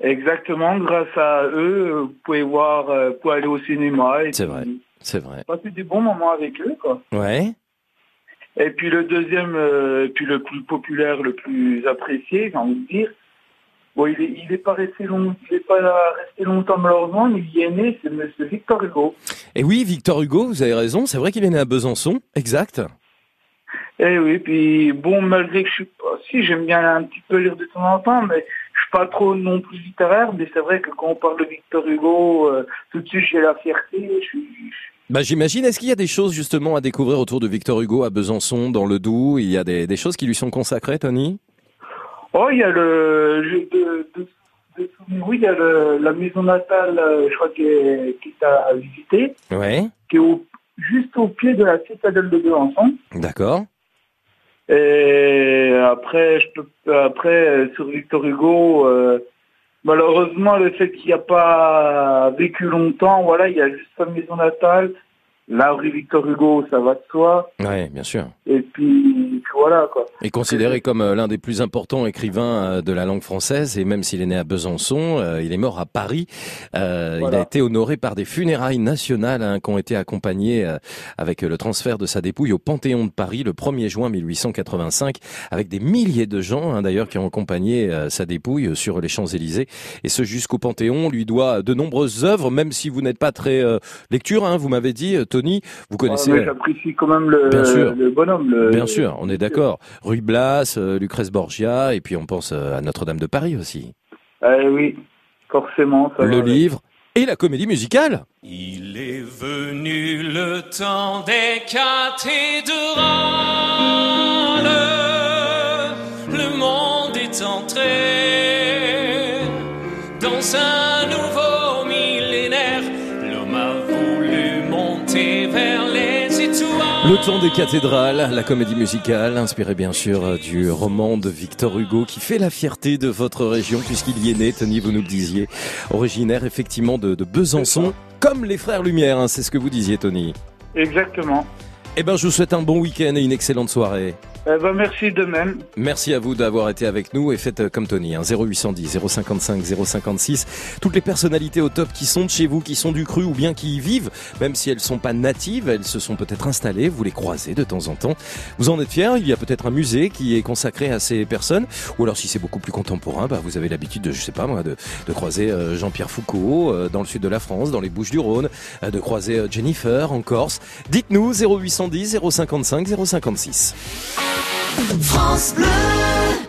Exactement, grâce à eux, vous pouvez voir, euh, vous pouvez aller au cinéma C'est vrai, c'est vrai. passer des bons moments avec eux, quoi. Ouais. Et puis le deuxième, euh, puis le plus populaire, le plus apprécié, j'ai envie de dire. Bon, il est, il est pas resté long, il est pas resté longtemps malheureusement, mais il y est né, c'est Monsieur Victor Hugo. Et oui, Victor Hugo, vous avez raison, c'est vrai qu'il est né à Besançon, exact. Eh oui, puis bon, malgré que je suis pas, si j'aime bien un petit peu lire de temps en temps, mais je suis pas trop non plus littéraire, mais c'est vrai que quand on parle de Victor Hugo, euh, tout de suite j'ai la fierté, je suis, Bah, j'imagine, est-ce qu'il y a des choses justement à découvrir autour de Victor Hugo à Besançon, dans le Doubs? Il y a des, des choses qui lui sont consacrées, Tony? Oh, il y a le. de, de, de oui, il y a le, la maison natale, euh, je crois, qui est, qui est à visiter, Ouais, qui est au, juste au pied de la citadelle de Besançon. d'accord. Et après, après sur Victor Hugo, euh, malheureusement, le fait qu'il n'y a pas vécu longtemps, voilà, il y a juste sa maison natale. Rue Victor Hugo, ça va de soi. Ouais, bien sûr. Et puis, voilà, quoi. Et considéré comme euh, l'un des plus importants écrivains euh, de la langue française, et même s'il est né à Besançon, euh, il est mort à Paris. Euh, Il a été honoré par des funérailles nationales hein, qui ont été accompagnées euh, avec le transfert de sa dépouille au Panthéon de Paris le 1er juin 1885, avec des milliers de gens hein, d'ailleurs qui ont accompagné sa dépouille sur les Champs-Élysées. Et ce jusqu'au Panthéon on lui doit de nombreuses œuvres, même si vous n'êtes pas très lecture, hein, vous m'avez dit, Tony, vous connaissez... Ouais, mais J'apprécie quand même le, Bien sûr. le bonhomme. Le, Bien sûr, on est d'accord. Ruy Blas, euh, Lucrèce Borgia, et puis on pense euh, à Notre-Dame de Paris aussi. Eh oui, forcément. Ça Le va. livre et la comédie musicale. Il est venu le temps des cathédrales. Le monde est entré dans un temps des cathédrales, la comédie musicale, inspirée bien sûr du roman de Victor Hugo, qui fait la fierté de votre région, puisqu'il y est né, Tony, vous nous le disiez, originaire effectivement de, de Besançon, comme les frères Lumière, hein, c'est ce que vous disiez, Tony. Exactement. Eh ben, je vous souhaite un bon week-end et une excellente soirée. Eh ben, merci de même. Merci à vous d'avoir été avec nous et faites euh, comme Tony, hein, 0810 055 056. Toutes les personnalités au top qui sont de chez vous, qui sont du cru ou bien qui y vivent, même si elles sont pas natives, elles se sont peut-être installées, vous les croisez de temps en temps. Vous en êtes fiers, il y a peut-être un musée qui est consacré à ces personnes, ou alors si c'est beaucoup plus contemporain, bah, vous avez l'habitude de, je sais pas moi, de, de croiser euh, Jean-Pierre Foucault euh, dans le sud de la France, dans les Bouches du Rhône, euh, de croiser euh, Jennifer en Corse. Dites-nous 0810 055 056. France Bleu.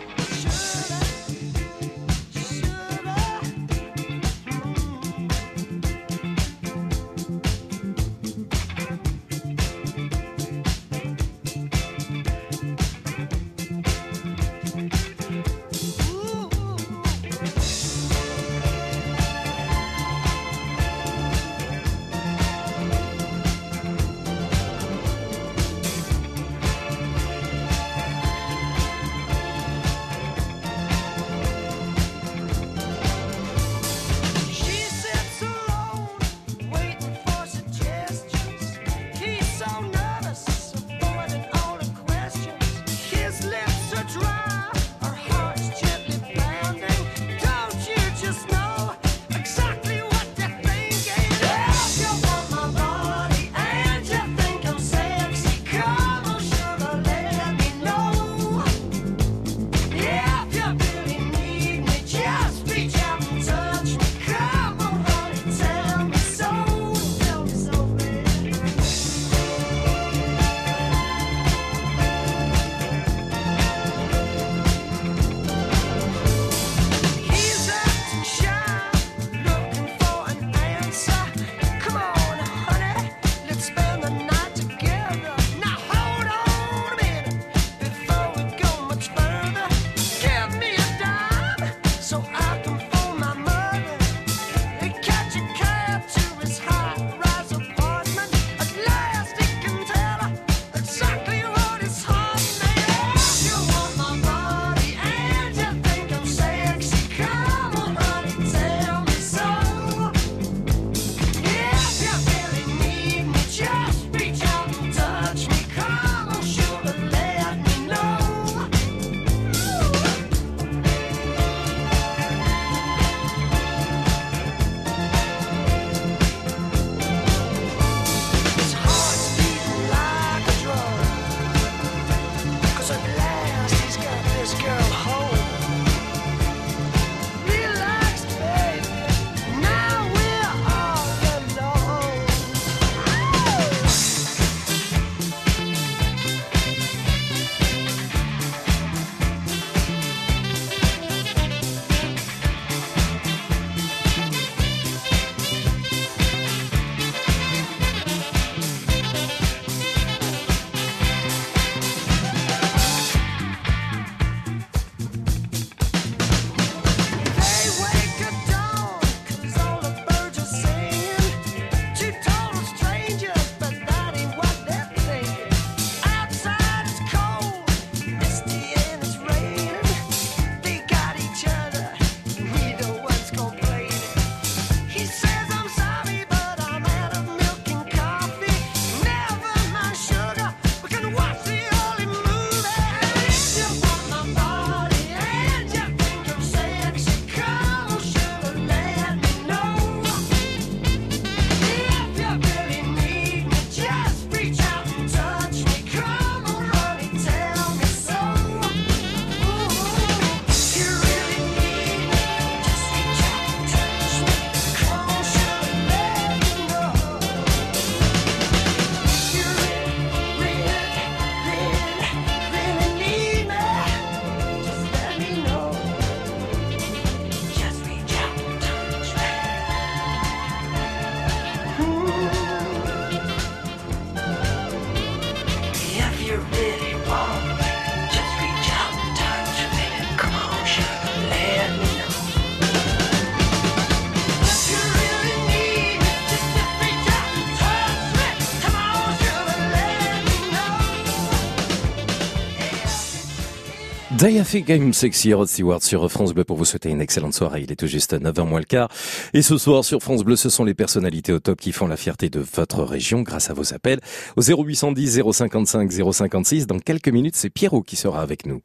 Day I Think I'm Sexy, Rod Stewart sur France Bleu pour vous souhaiter une excellente soirée. Il est tout juste 9h moins le quart. Et ce soir sur France Bleu, ce sont les personnalités au top qui font la fierté de votre région grâce à vos appels au 0810 055 056. Dans quelques minutes, c'est Pierrot qui sera avec nous.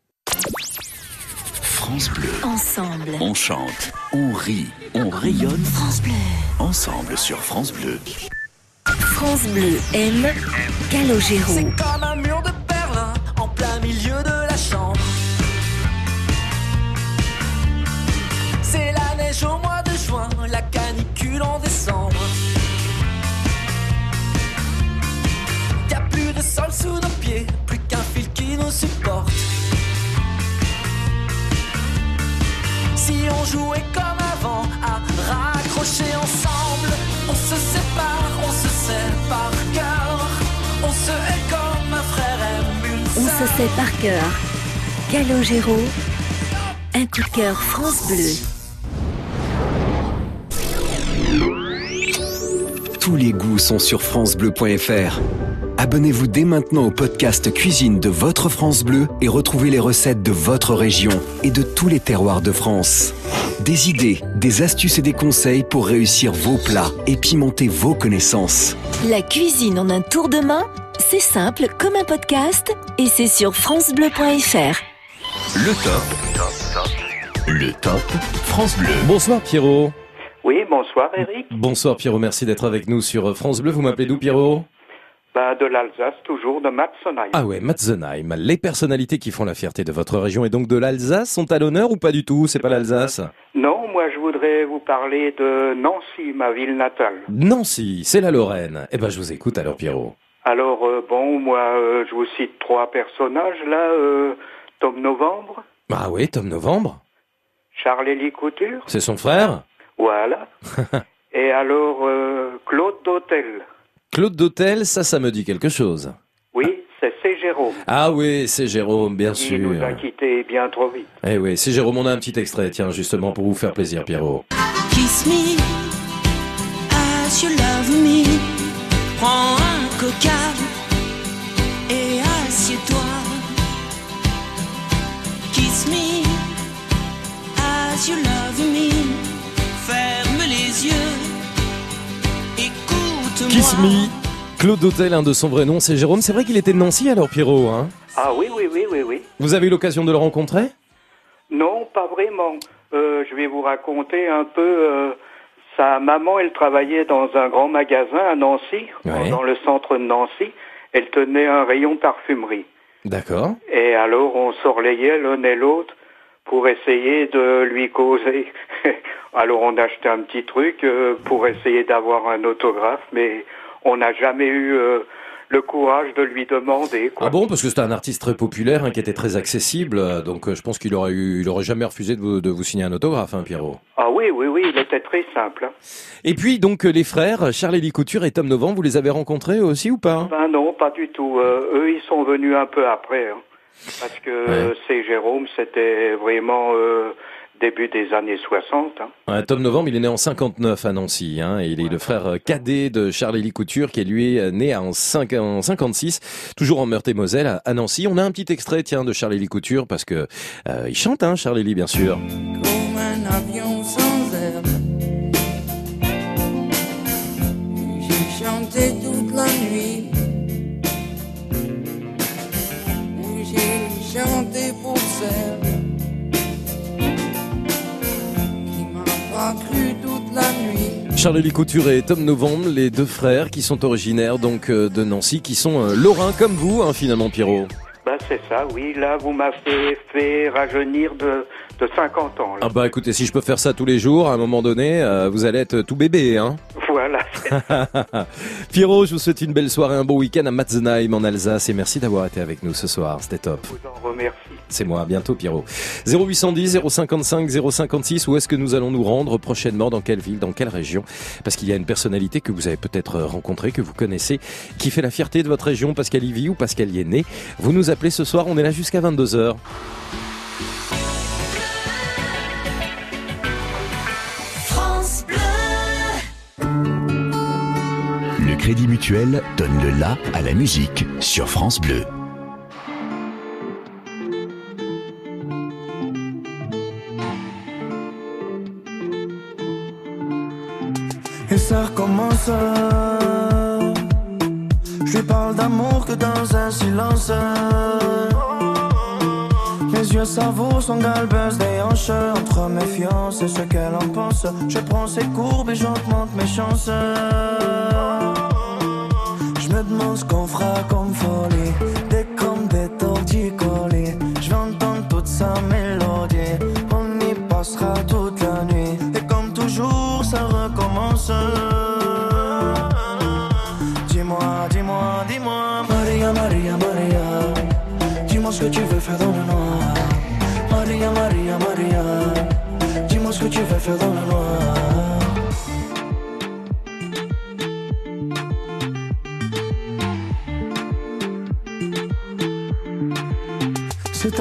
France Bleu. Ensemble. On chante, on rit, on rayonne. France Bleu. Ensemble sur France Bleu. France Bleu aime Calogero. C'est comme un mur de Berlin en plein milieu de la chambre. Neige au mois de juin, la canicule en décembre. Y a plus de sol sous nos pieds, plus qu'un fil qui nous supporte. Si on jouait comme avant, à raccrocher ensemble, on se sépare, on se sert par cœur, on se hait comme un frère aime une On se sait par cœur. Calogero. Un coup de cœur France Bleu. Tous les goûts sont sur francebleu.fr. Abonnez-vous dès maintenant au podcast Cuisine de votre France Bleu et retrouvez les recettes de votre région et de tous les terroirs de France. Des idées, des astuces et des conseils pour réussir vos plats et pimenter vos connaissances. La cuisine en un tour de main, c'est simple comme un podcast et c'est sur francebleu.fr. Le top. Le top France Bleu. Bonsoir Pierrot. Oui, bonsoir Eric. Bonsoir Pierrot, merci d'être avec nous sur France Bleu. Vous m'appelez d'où Pierrot Bah, de l'Alsace, toujours de Matzenheim. Ah ouais, Matzenheim. Les personnalités qui font la fierté de votre région et donc de l'Alsace sont à l'honneur ou pas du tout? C'est pas l'Alsace? Non, moi je voudrais vous parler de Nancy, ma ville natale. Nancy, c'est la Lorraine. Eh ben je vous écoute alors Pierrot. Alors, euh, bon, moi euh, je vous cite trois personnages là. euh, Tom Novembre, Ah oui, Tom Novembre? Charles-Élie Couture, C'est son frère? Voilà. Et alors, euh, Claude Dautel. Claude Dautel, ça, ça me dit quelque chose. Oui, c'est C. Jérôme. Ah oui, c'est Jérôme, bien Il sûr. nous a quittés bien trop vite. Eh oui, c'est Jérôme, on a un petit extrait, tiens, justement pour vous faire plaisir Pierrot. Kiss me as you love me. Prends un coca et assieds-toi. Kiss me as you love me. Me, Claude Dautel, un de son vrai nom, c'est Jérôme. C'est vrai qu'il était de Nancy alors Pierrot, hein? Ah oui, oui, oui, oui, oui. Vous avez eu l'occasion de le rencontrer? Non, pas vraiment. Euh, je vais vous raconter un peu. euh, sa maman, elle travaillait dans un grand magasin à Nancy, Ouais. dans le centre de Nancy. Elle tenait un rayon parfumerie. D'accord. Et alors, on s'orlayait l'un et l'autre pour essayer de lui causer. alors, on achetait un petit truc euh, pour essayer d'avoir un autographe, mais on n'a jamais eu euh, le courage de lui demander. Quoi. Ah bon, parce que c'était un artiste très populaire, hein, qui était très accessible, euh, donc euh, je pense qu'il aurait eu, il aurait jamais refusé de vous, de vous signer un autographe, hein, Pierrot. Ah oui, oui, oui, il était très simple. hein. Et puis donc les frères, Charles-Élie Couture et Tom Novembre, vous les avez rencontrés aussi ou pas Ben non, pas du tout. Euh, eux, ils sont venus un peu après. hein. parce que c'est Jérôme, c'était vraiment euh, début des années 60. hein. Ouais, Tom Novembre, il est né en 59 à Nancy, hein, et il est le frère euh, cadet de Charles-Élie Couture, qui est lui euh, né en, 5, en 56, toujours en Meurthe-et-Moselle, à, à Nancy. On a un petit extrait, tiens, de Charles-Élie Couture, parce que euh, il chante, hein, Charles-Élie, bien sûr. Comme un avion sans aile. J'ai chanté toute la nuit. J'ai chanté pour celle Charles-Élie Couture et Tom Novembre, les deux frères qui sont originaires donc euh, de Nancy, qui sont euh, lorrains comme vous, hein, finalement, Pierrot. Ben c'est ça, oui. Là, vous m'avez fait rajeunir de, de 50 ans. Là. Ah bah écoutez, si je peux faire ça tous les jours, à un moment donné, euh, vous allez être tout bébé, hein. Voilà. Pierrot, je vous souhaite une belle soirée, un bon week-end à Matzenheim en Alsace et merci d'avoir été avec nous ce soir, c'était top. Je vous en remercie. C'est moi, à bientôt Pierrot. 0810 055 056, où est-ce que nous allons nous rendre prochainement? Dans quelle ville? Dans quelle région? Parce qu'il y a une personnalité que vous avez peut-être rencontrée, que vous connaissez, qui fait la fierté de votre région parce qu'elle y vit ou parce qu'elle y est née. Vous nous appelez ce soir, on est là jusqu'à 22h. France Bleu. Le Crédit Mutuel donne le la à la musique sur France Bleu. Ça recommence. Je lui parle d'amour que dans un silence. Mes yeux savourent son galbeuse des hanches Entre méfiance et ce qu'elle en pense Je prends ses courbes et j'augmente mes chances Je me demande ce qu'on fera comme folie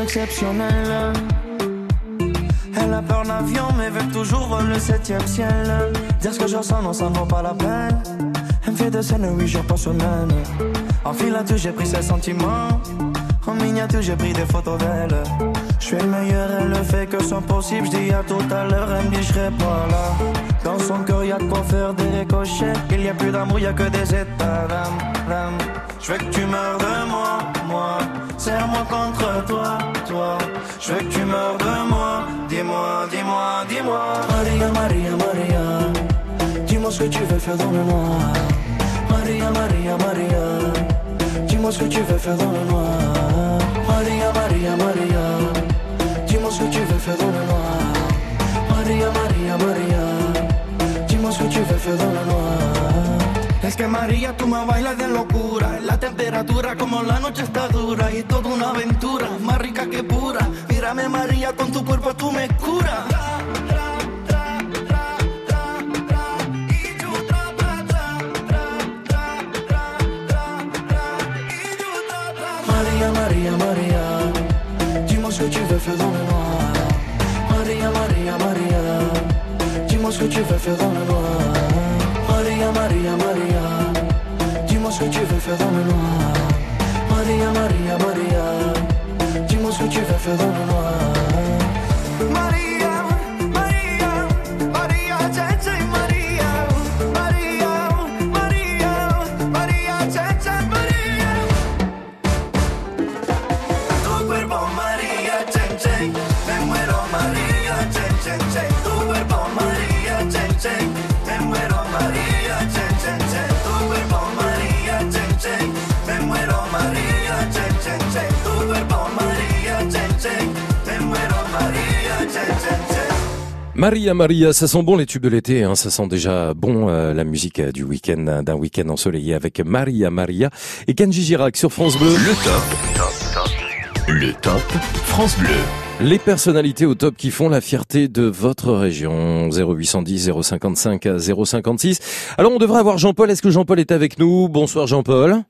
C'est exceptionnel. Elle a peur d'avion mais veut toujours le septième ciel. Dire ce que je ressens non ça vaut pas la peine. Elle me fait des scènes huit jours par semaine. En filature j'ai pris ses sentiments. En miniature j'ai pris des photos d'elle. Je suis le meilleur, elle ne fait que son possible. Je dis à tout à l'heure, elle me dit je pas là. Dans son cœur y'a de quoi faire des ricochets. Il y a plus d'amour, y a que des états d'âme. Je veux que tu meurs de moi, moi Serre-moi contre toi, toi. Je veux que tu meurs de moi. Dis-moi, dis-moi, dis-moi. Maria, Maria, Maria. Dis-moi ce que tu veux faire dans le noir. Maria, Maria, Maria. Dis-moi ce que tu veux faire dans le noir. Maria, Maria, Maria. Dis-moi ce que tu veux faire dans le noir. Maria, Maria, Maria. Dis-moi ce que tu veux faire dans le noir Es que María, tú me bailas de locura. La temperatura como la noche está dura y toda una aventura, más rica que pura. Mírame María, con tu cuerpo tú me curas. Maria, Maria, Maria, dis-moi ce que tu veux faire dans le noir. Maria, Maria, Maria, dis-moi que tu veux faire dans le. Maria, Maria, ce que tu veux faire. Maria, Maria, Maria, dis-moi ce que tu veux faire. Maria, Maria, ça sent bon les tubes de l'été, hein, ça sent déjà bon euh, la musique euh, du week-end, euh, d'un week-end ensoleillé avec Maria, Maria et Kenji Girac sur France Bleu. Le top. Le top France Bleu. Les personnalités au top qui font la fierté de votre région. 0810 055 056. Alors on devrait avoir Jean-Paul. Est-ce que Jean-Paul est avec nous? Bonsoir Jean-Paul.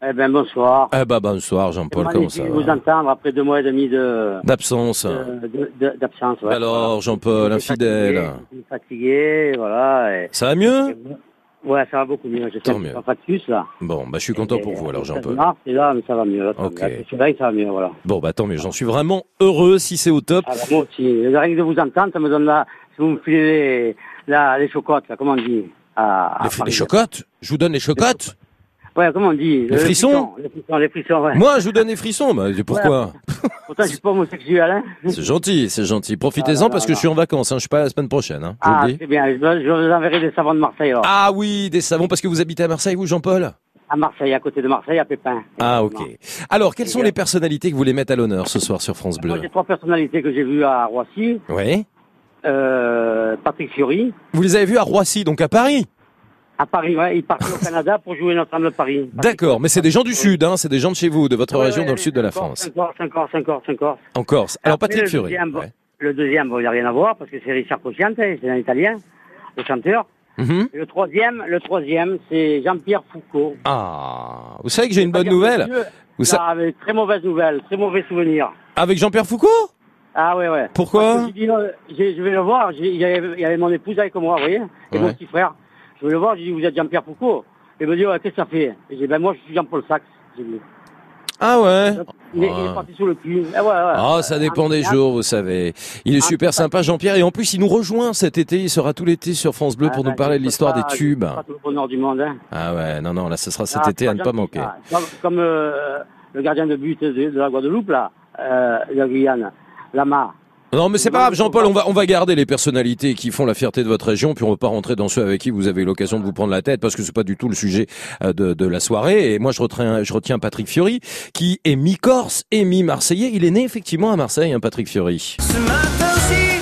Eh ben bonsoir. Eh ben bonsoir Jean-Paul, comment ça va vous entendre après deux mois et demi de D'absence. de- d'absence. ouais. Alors Jean-Paul, infidèle. Fatigué, fatigué, voilà. et- Ça va mieux? Ouais, ça va beaucoup mieux. Je Tant sais mieux. pas factus là. Bon, bah je suis content pour vous alors Jean-Paul. C'est là, mais ça va mieux. Là, Ok. C'est vrai que ça va mieux, voilà. Bon bah tant mieux, j'en suis vraiment heureux si c'est au top. Ah, bah, moi aussi. Rien que de vous entendre, ça me donne là. Si vous me filez les, là, les chocottes, là, comment on dit? À, à Les, les Paris. chocottes? Je vous donne les chocottes? Ouais, comment on dit Les frissons Les frissons, les frissons, ouais. Moi je vous donne les frissons, bah, pourquoi Pourtant, je suis pas homosexuel, hein. C'est gentil, c'est gentil. Profitez-en Ah, parce que je suis en vacances, hein. je suis pas là la semaine prochaine. Hein. Je Ah, c'est bien. Je, vous enverrai des savons de Marseille, alors. Ah oui, des savons parce que vous habitez à Marseille, vous Jean-Paul? À Marseille, à côté de Marseille, à Pépin. Ah ok. Alors, quelles sont les personnalités que vous voulez mettre à l'honneur ce soir sur France Bleu? J'ai trois personnalités que j'ai vues à Roissy. Oui. Euh, Patrick Fiori. Vous les avez vus à Roissy, donc à Paris? À Paris, ouais. Il partait au Canada pour jouer Notre-Dame de Paris. D'accord, mais c'est des gens du Sud, hein, c'est des gens de chez vous, de votre Ouais, région ouais, dans le sud de la cinq France. Corse, cinq Corse, cinq Corse, cinq Corse. En Corse. Alors Après, Patrick le deuxième, ouais. Le deuxième, bon, il n'y a rien à voir parce que c'est Richard Cocciante, c'est un Italien, le chanteur. Mhm. Et le troisième, le troisième, c'est Jean-Pierre Foucault. Ah, vous savez que j'ai une bonne nouvelle Vous sa- ah, avec très mauvaise nouvelle, très mauvais souvenir. Avec Jean-Pierre Foucault? Ah ouais, ouais. Pourquoi? Parce que j'ai dit, non, j'ai- Je vais le voir, j'ai- il y, avait, il y avait mon épouse avec moi, vous voyez, et mon Ouais. petit frère. Je vais le voir, j'ai dit, vous êtes Jean-Pierre Foucault. Il me dit, ouais, qu'est-ce que ça fait? J'ai dit, ben moi, je suis Jean-Paul Sax. J'ai dit. Ah ouais? Il est, il Ah. est parti sur le cul. Eh ouais, ouais. Ah, ça dépend des jours, vous savez. Il est super sympa, Jean-Pierre, et en plus, il nous rejoint cet été. Il sera tout l'été sur France Bleu pour Ah, nous parler de l'histoire des tubes. Pas tout le bonheur du monde. Hein. Ah ouais, non, non, là, ce sera cet Ah, été à ne pas manquer. Comme, comme, euh, le gardien de but de, de la Guadeloupe, là, euh, la Guyane, Lama. Non, mais c'est pas grave, Jean-Paul, on va, on va garder les personnalités qui font la fierté de votre région, puis on va pas rentrer dans ceux avec qui vous avez eu l'occasion de vous prendre la tête, parce que c'est pas du tout le sujet euh, de, de la soirée. Et moi, je retiens, je retiens Patrick Fiori, qui est mi-corse et mi-marseillais. Il est né effectivement à Marseille, hein, Patrick Fiori. Ce matin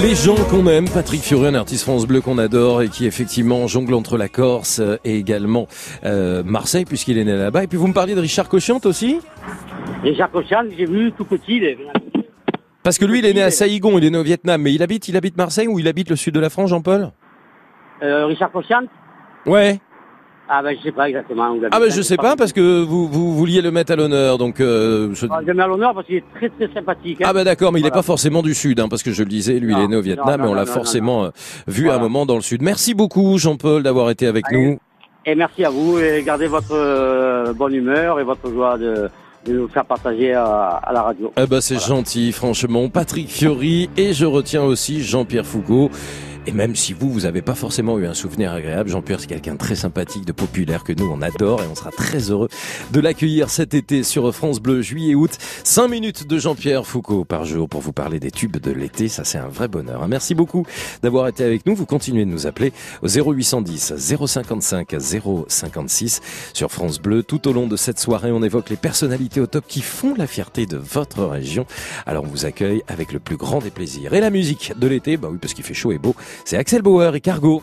Les gens qu'on aime, Patrick Fiori, un artiste France Bleu qu'on adore et qui effectivement jongle entre la Corse et également euh, Marseille, puisqu'il est né là-bas. Et puis vous me parliez de Richard Cochiante aussi. Jacques Ocean, j'ai vu tout petit, il est Parce que lui, il est né à Saïgon, il est né au Vietnam, mais il habite, il habite Marseille ou il habite le sud de la France, Jean-Paul? Euh, Richard Cochant Ouais. Ah ben je sais pas exactement. Ah ben je sais pas parce que vous, vous vouliez le mettre à l'honneur donc euh, je- Ah, Je mets à l'honneur parce qu'il est très très sympathique. hein. ah ben d'accord mais il est Voilà. pas forcément du sud hein, parce que je le disais lui il est né au Vietnam non, et on l'a forcément euh, vu à un moment dans le sud. Merci beaucoup Jean-Paul d'avoir été avec nous. Et merci à vous et gardez votre euh, bonne humeur et votre joie de, de nous faire partager à, à la radio. Eh ben c'est gentil franchement Patrick Fiori et je retiens aussi Jean-Pierre Foucault. Et même si vous, vous avez pas forcément eu un souvenir agréable, Jean-Pierre, c'est quelqu'un de très sympathique, de populaire que nous, on adore et on sera très heureux de l'accueillir cet été sur France Bleu, juillet, août. Cinq minutes de Jean-Pierre Foucault par jour pour vous parler des tubes de l'été. Ça, c'est un vrai bonheur. Merci beaucoup d'avoir été avec nous. Vous continuez de nous appeler au 0810 055 056 sur France Bleu. Tout au long de cette soirée, on évoque les personnalités au top qui font la fierté de votre région. Alors, on vous accueille avec le plus grand des plaisirs. Et la musique de l'été, bah oui, parce qu'il fait chaud et beau, c'est Axel Bauer et Cargo.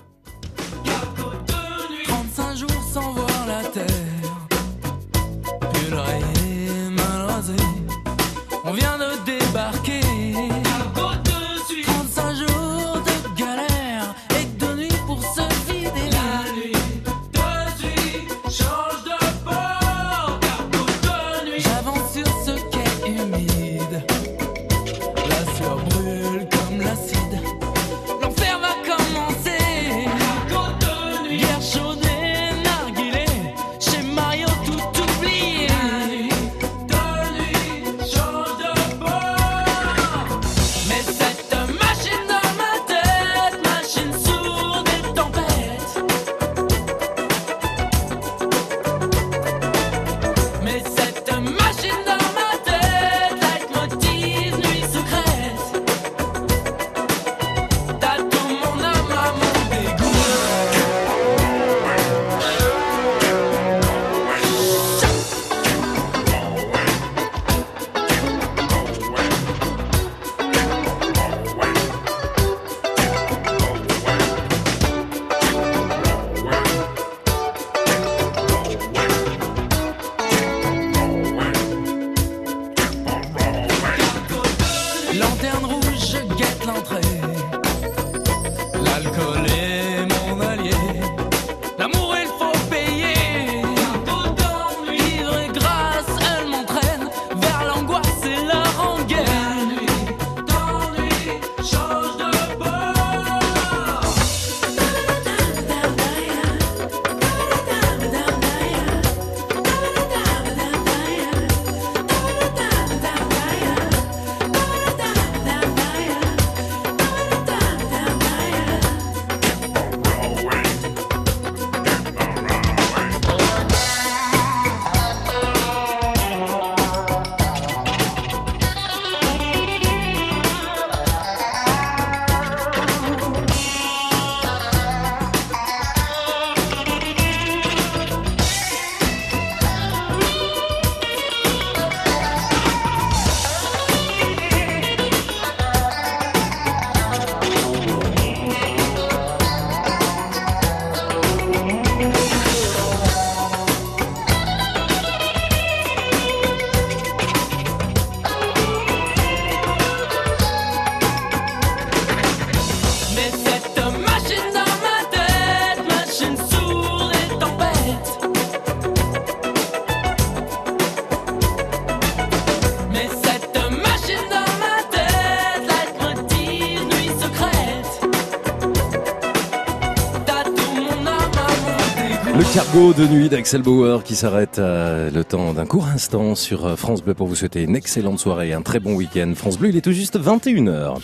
Cargo de nuit d'Axel Bauer qui s'arrête euh, le temps d'un court instant sur euh, France Bleu pour vous souhaiter une excellente soirée un très bon week-end. France Bleu, il est tout juste 21h.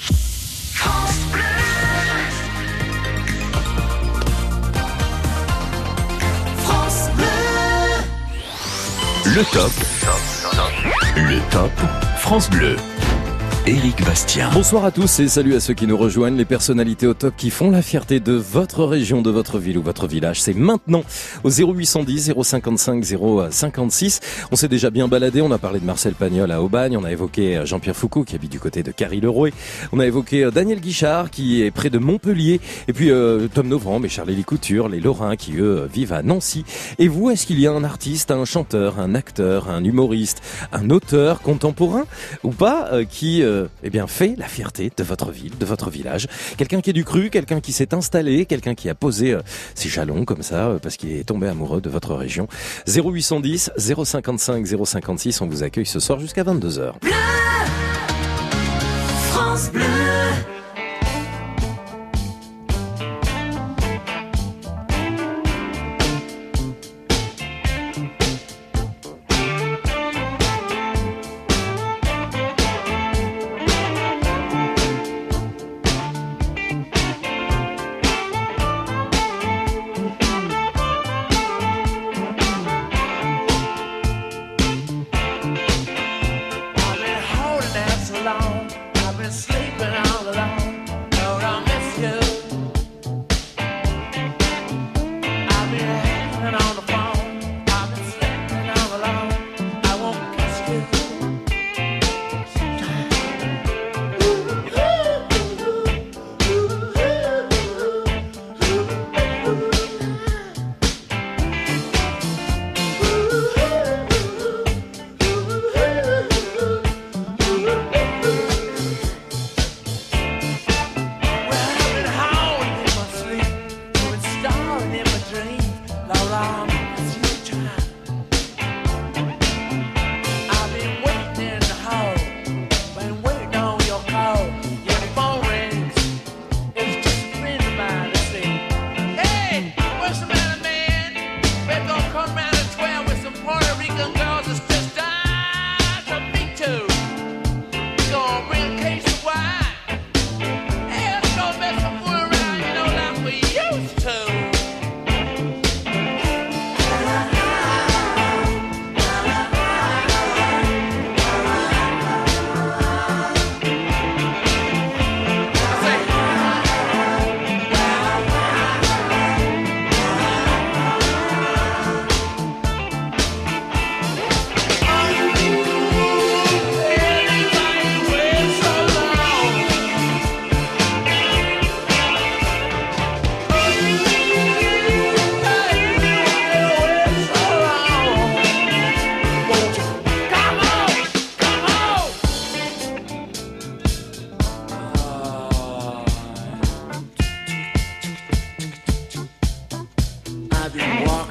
France Bleu. Le top. Le top France Bleu. Éric Bastien. Bonsoir à tous et salut à ceux qui nous rejoignent, les personnalités au top qui font la fierté de votre région, de votre ville ou votre village. C'est maintenant au 0810 055 056. On s'est déjà bien baladé, on a parlé de Marcel Pagnol à Aubagne, on a évoqué Jean-Pierre Foucault qui habite du côté de Carry-le-Rouet, on a évoqué euh, Daniel Guichard qui est près de Montpellier, et puis euh, Tom Novembre et Charlie Couture, les Lorrains qui eux vivent à Nancy. Et vous, est-ce qu'il y a un artiste, un chanteur, un acteur, un humoriste, un auteur contemporain ou pas euh, qui euh, eh bien fait la fierté de votre ville, de votre village Quelqu'un qui est du cru, quelqu'un qui s'est installé, quelqu'un qui a posé euh, ses jalons comme ça euh, parce qu'il est tombé amoureux de votre région. 0810 055 056, on vous accueille ce soir jusqu'à 22h. France Bleu.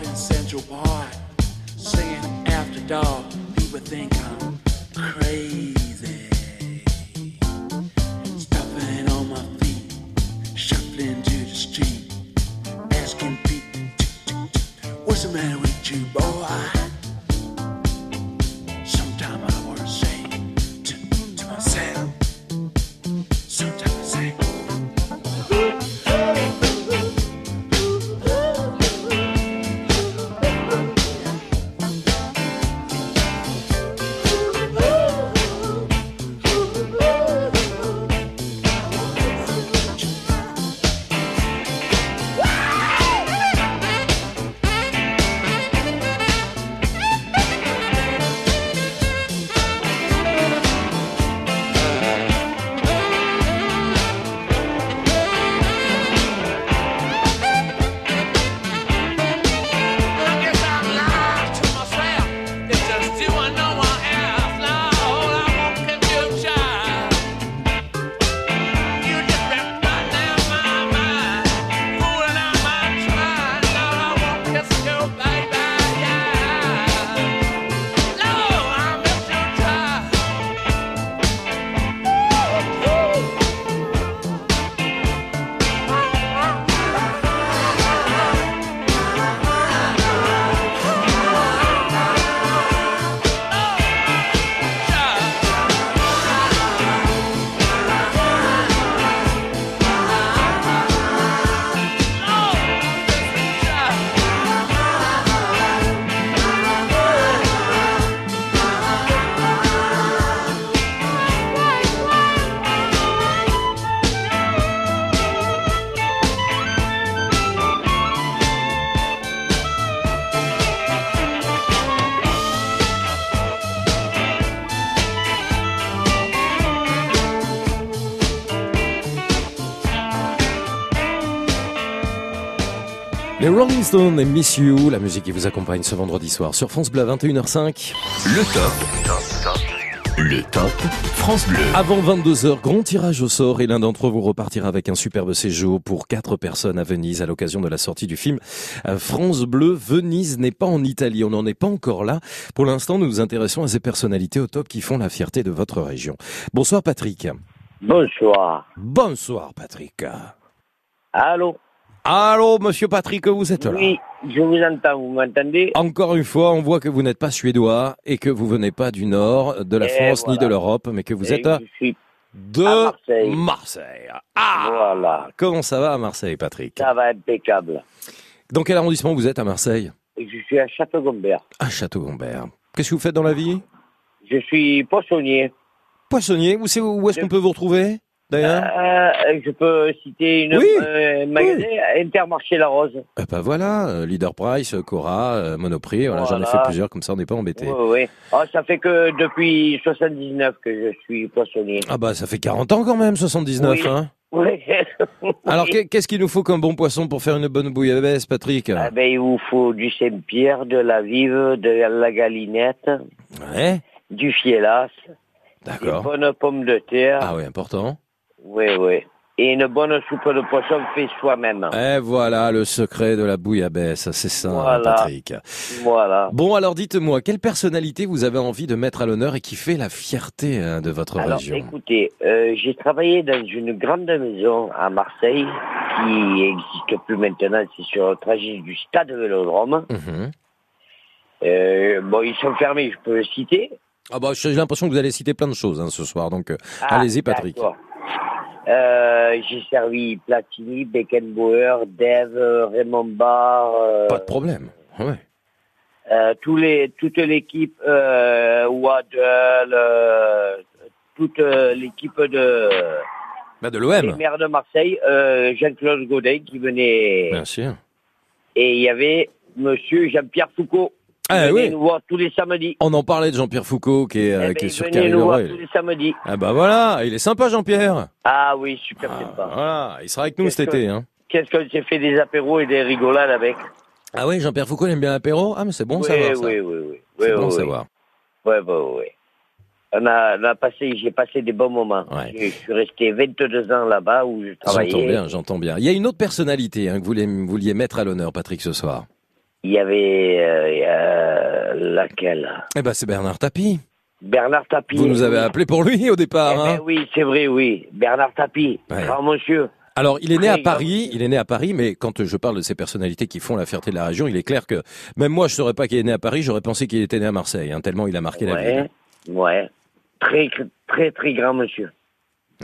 Walking Central Park, singing after dark. People think I'm crazy. Stuffing on my feet, shuffling to the street, asking people, what's the matter with Rolling Stones et Miss You, la musique qui vous accompagne ce vendredi soir sur France Bleu à 21h05. Le top. Le top France Bleu. Avant 22h, grand tirage au sort et l'un d'entre vous repartira avec un superbe séjour pour quatre personnes à Venise à l'occasion de la sortie du film France Bleu. Venise n'est pas en Italie, on n'en est pas encore là. Pour l'instant, nous nous intéressons à ces personnalités au top qui font la fierté de votre région. Bonsoir Patrick. Bonsoir. Bonsoir Patrick. Allô? Allô, monsieur Patrick, vous êtes là Oui, je vous entends, vous m'entendez Encore une fois, on voit que vous n'êtes pas suédois et que vous venez pas du nord de la Et France ni de l'Europe, mais que vous Et êtes à- de à Marseille. Marseille. Ah Voilà, Comment ça va à Marseille, Patrick? Ça va impeccable. Dans quel arrondissement vous êtes à Marseille? Je suis à Château-Gombert. À Château-Gombert. Qu'est-ce que vous faites dans la vie? Je suis poissonnier. Poissonnier. Où est-ce qu'on peut vous retrouver, d'ailleurs Euh, je peux citer une, Oui, un magasin Intermarché La Rose. Eh ben voilà, euh, Leader Price, Cora, euh, Monoprix, voilà, j'en ai fait plusieurs, comme ça on n'est pas embêté. Oui, oui. Oh, ça fait que depuis 79 que je suis poissonnier. Ah bah ça fait 40 ans quand même, 79, Oui. hein Oui. Alors qu'est- qu'est-ce qu'il nous faut comme bon poisson pour faire une bonne bouillabaisse, Patrick? Ah ben, il vous faut du Saint-Pierre, de la vive, de la galinette, Ouais, du fielas, des bonnes pommes de terre. Ah oui, important. Oui, oui. Et une bonne soupe de poisson fait soi-même. Et voilà le secret de la bouillabaisse, c'est ça, Voilà. Patrick. Voilà. Bon, alors dites-moi, quelle personnalité vous avez envie de mettre à l'honneur et qui fait la fierté hein, de votre Alors, région écoutez, euh, j'ai travaillé dans une grande maison à Marseille qui n'existe plus maintenant. C'est sur le trajet du stade Vélodrome. Mhm. Euh, bon, ils sont fermés, je peux le citer. Ah bah j'ai l'impression que vous allez citer plein de choses hein, ce soir, donc euh, Ah, allez-y, Patrick. d'accord. Euh, j'ai servi Platini, Beckenbauer, Dev, euh, Raymond Barr. euh, Pas de problème. Ouais. euh, tous les, toute l'équipe Waddle, toute l'équipe de Bah, de l'OM, maires de Marseille, Jean-Claude Godin qui venait, bien sûr. et il y avait Monsieur Jean-Pierre Foucault Ah, venait oui. nous voir tous les samedis. On en parlait de Jean-Pierre Foucault qui est, euh, Eh ben, qui est sur venait nous voir tous les samedis. Ah bah voilà, il est sympa Jean-Pierre. Ah oui, super sympa. Voilà, il sera avec nous cet que- été. Hein. Qu'est-ce qu'on s'est fait des apéros et des rigolades avec Ah oui, Jean-Pierre Foucault il aime bien l'apéro Ah mais c'est bon oui, savoir ça. oui, oui, oui, oui. C'est oui, bon oui. savoir. Ouais, ouais, ouais. On a, on a passé, j'ai passé des bons moments. Je, je suis resté 22 ans là-bas où je travaillais. J'entends bien, j'entends bien. Il y a une autre personnalité hein, que vous vouliez, vous vouliez mettre à l'honneur, Patrick, ce soir. Il y avait euh, euh, laquelle? Eh ben c'est Bernard Tapie. Bernard Tapie. Vous nous avez appelé pour lui au départ. Eh hein. ben oui, c'est vrai, oui. Bernard Tapie, Ouais. grand monsieur. Alors, il est né à Paris, il est né à Paris, mais quand je parle de ces personnalités qui font la fierté de la région, il est clair que même moi, je ne saurais pas qu'il est né à Paris, j'aurais pensé qu'il était né à Marseille, hein, tellement il a marqué la ville. Ouais, ouais. Très, très, très grand monsieur.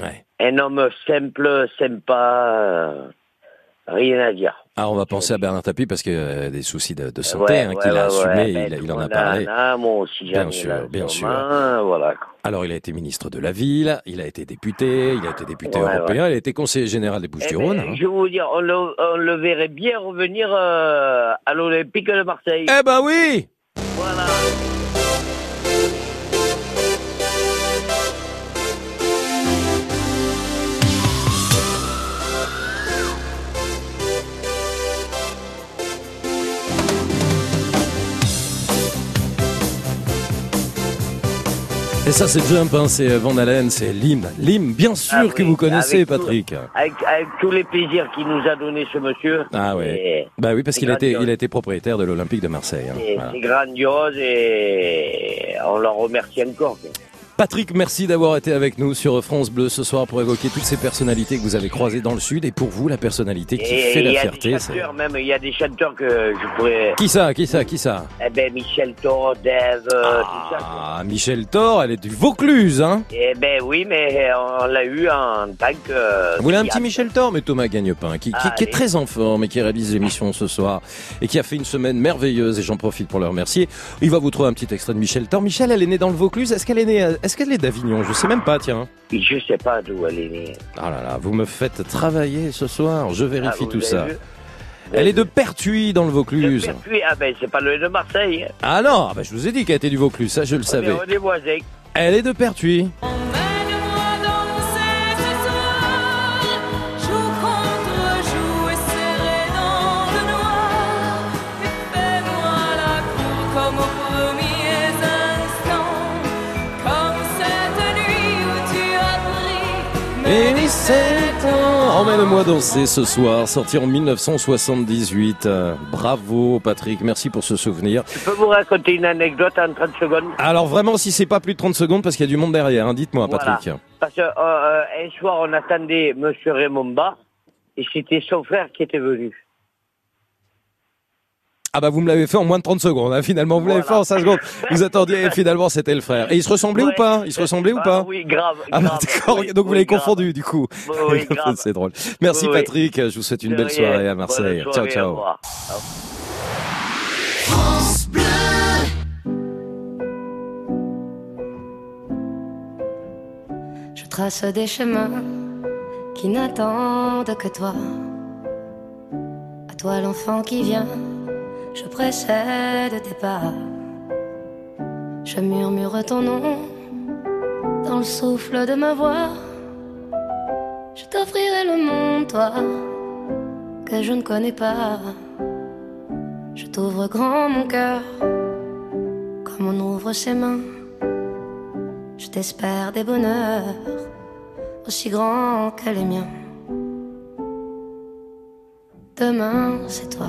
Ouais. Un homme simple, sympa, euh, rien à dire. Ah, on va penser à Bernard Tapie parce que euh, des soucis de, de santé Ouais, hein, ouais, qu'il a assumé, il, en a parlé. a, moi aussi, Bien sûr, bien sûr. Voilà. Alors, il a été ministre de la ville, il a été député, il a été député européen, il a été conseiller général des Eh Bouches-du-Rhône. ben, hein. je vous dire, on le, on le verrait bien revenir euh, à l'Olympique de Marseille. Eh ben oui Voilà. Ça, c'est Jump, hein, c'est Van Halen, c'est l'hymne. L'hymne, bien sûr Ah que oui, vous connaissez, avec tout- Patrick. Avec, avec tous les plaisirs qu'il nous a donné ce monsieur. Ah. Et- Bah oui, parce qu'il a été, grandiose. il a été propriétaire de l'Olympique de Marseille. hein. C'est Voilà. grandiose et on leur remercie encore. Patrick, merci d'avoir été avec nous sur France Bleu ce soir pour évoquer toutes ces personnalités que vous avez croisées dans le Sud. Et pour vous, la personnalité qui Et fait la fierté, chanteurs, même, il y a des chanteurs que je pourrais. Qui ça Qui ça Qui ça Eh ben, Michel Thor, Dave, euh, tout ça. Ah, Michel Thor, elle est du Vaucluse, hein Eh ben oui, mais on l'a eu en tant que. Vous voulez un petit. Michel Thor Mais Thomas Gagnepin, qui, qui, qui est très en forme et qui réalise l'émission ce soir et qui a fait une semaine merveilleuse et j'en profite pour le remercier. Il va vous trouver un petit extrait de Michel Thor. Michel, elle est née dans le Vaucluse. Est-ce qu'elle est née, à- est-ce qu'elle est d'Avignon Je sais même pas, tiens. Je sais pas d'où elle est née. Ah là là, vous me faites travailler ce soir. Je vérifie Ah, tout ça. Elle est de Pertuis dans le Vaucluse. Pertuis, ah ben c'est pas le de Marseille. Ah non, ah bah je vous ai dit qu'elle était du Vaucluse, ça je le savais. On est voisins. Elle est de Pertuis. Et 17 ans Emmène-moi danser ce soir, sorti en 1978. Euh, Bravo Patrick, merci pour ce souvenir. Je peux vous raconter une anecdote en 30 secondes Alors vraiment, si c'est pas plus de 30 secondes, parce qu'il y a du monde derrière, hein, dites-moi Voilà. Patrick. Parce que euh, euh, un soir, on attendait Monsieur Raymond Bas, et c'était son frère qui était venu. Ah bah vous me l'avez fait en moins de 30 secondes, hein, finalement vous l'avez fait en 5 secondes. Vous attendiez et finalement c'était le frère. Et il se ressemblait ou pas? Il se ressemblait ou pas? Oui, grave. Ah bah grave. d'accord, Oui, donc vous l'avez confondu du coup. Oui, grave. C'est drôle. Merci Oui, oui. Patrick, je vous souhaite une De belle rien. soirée à Marseille. Ciao soirée, ciao. revoir. France Bleu. Je trace des chemins qui n'attendent que toi. À toi l'enfant qui vient, je précède tes pas. Je murmure ton nom dans le souffle de ma voix. Je t'offrirai le monde, toi, que je ne connais pas. Je t'ouvre grand mon cœur, comme on ouvre ses mains. Je t'espère des bonheurs aussi grands que les miens. Demain, c'est toi.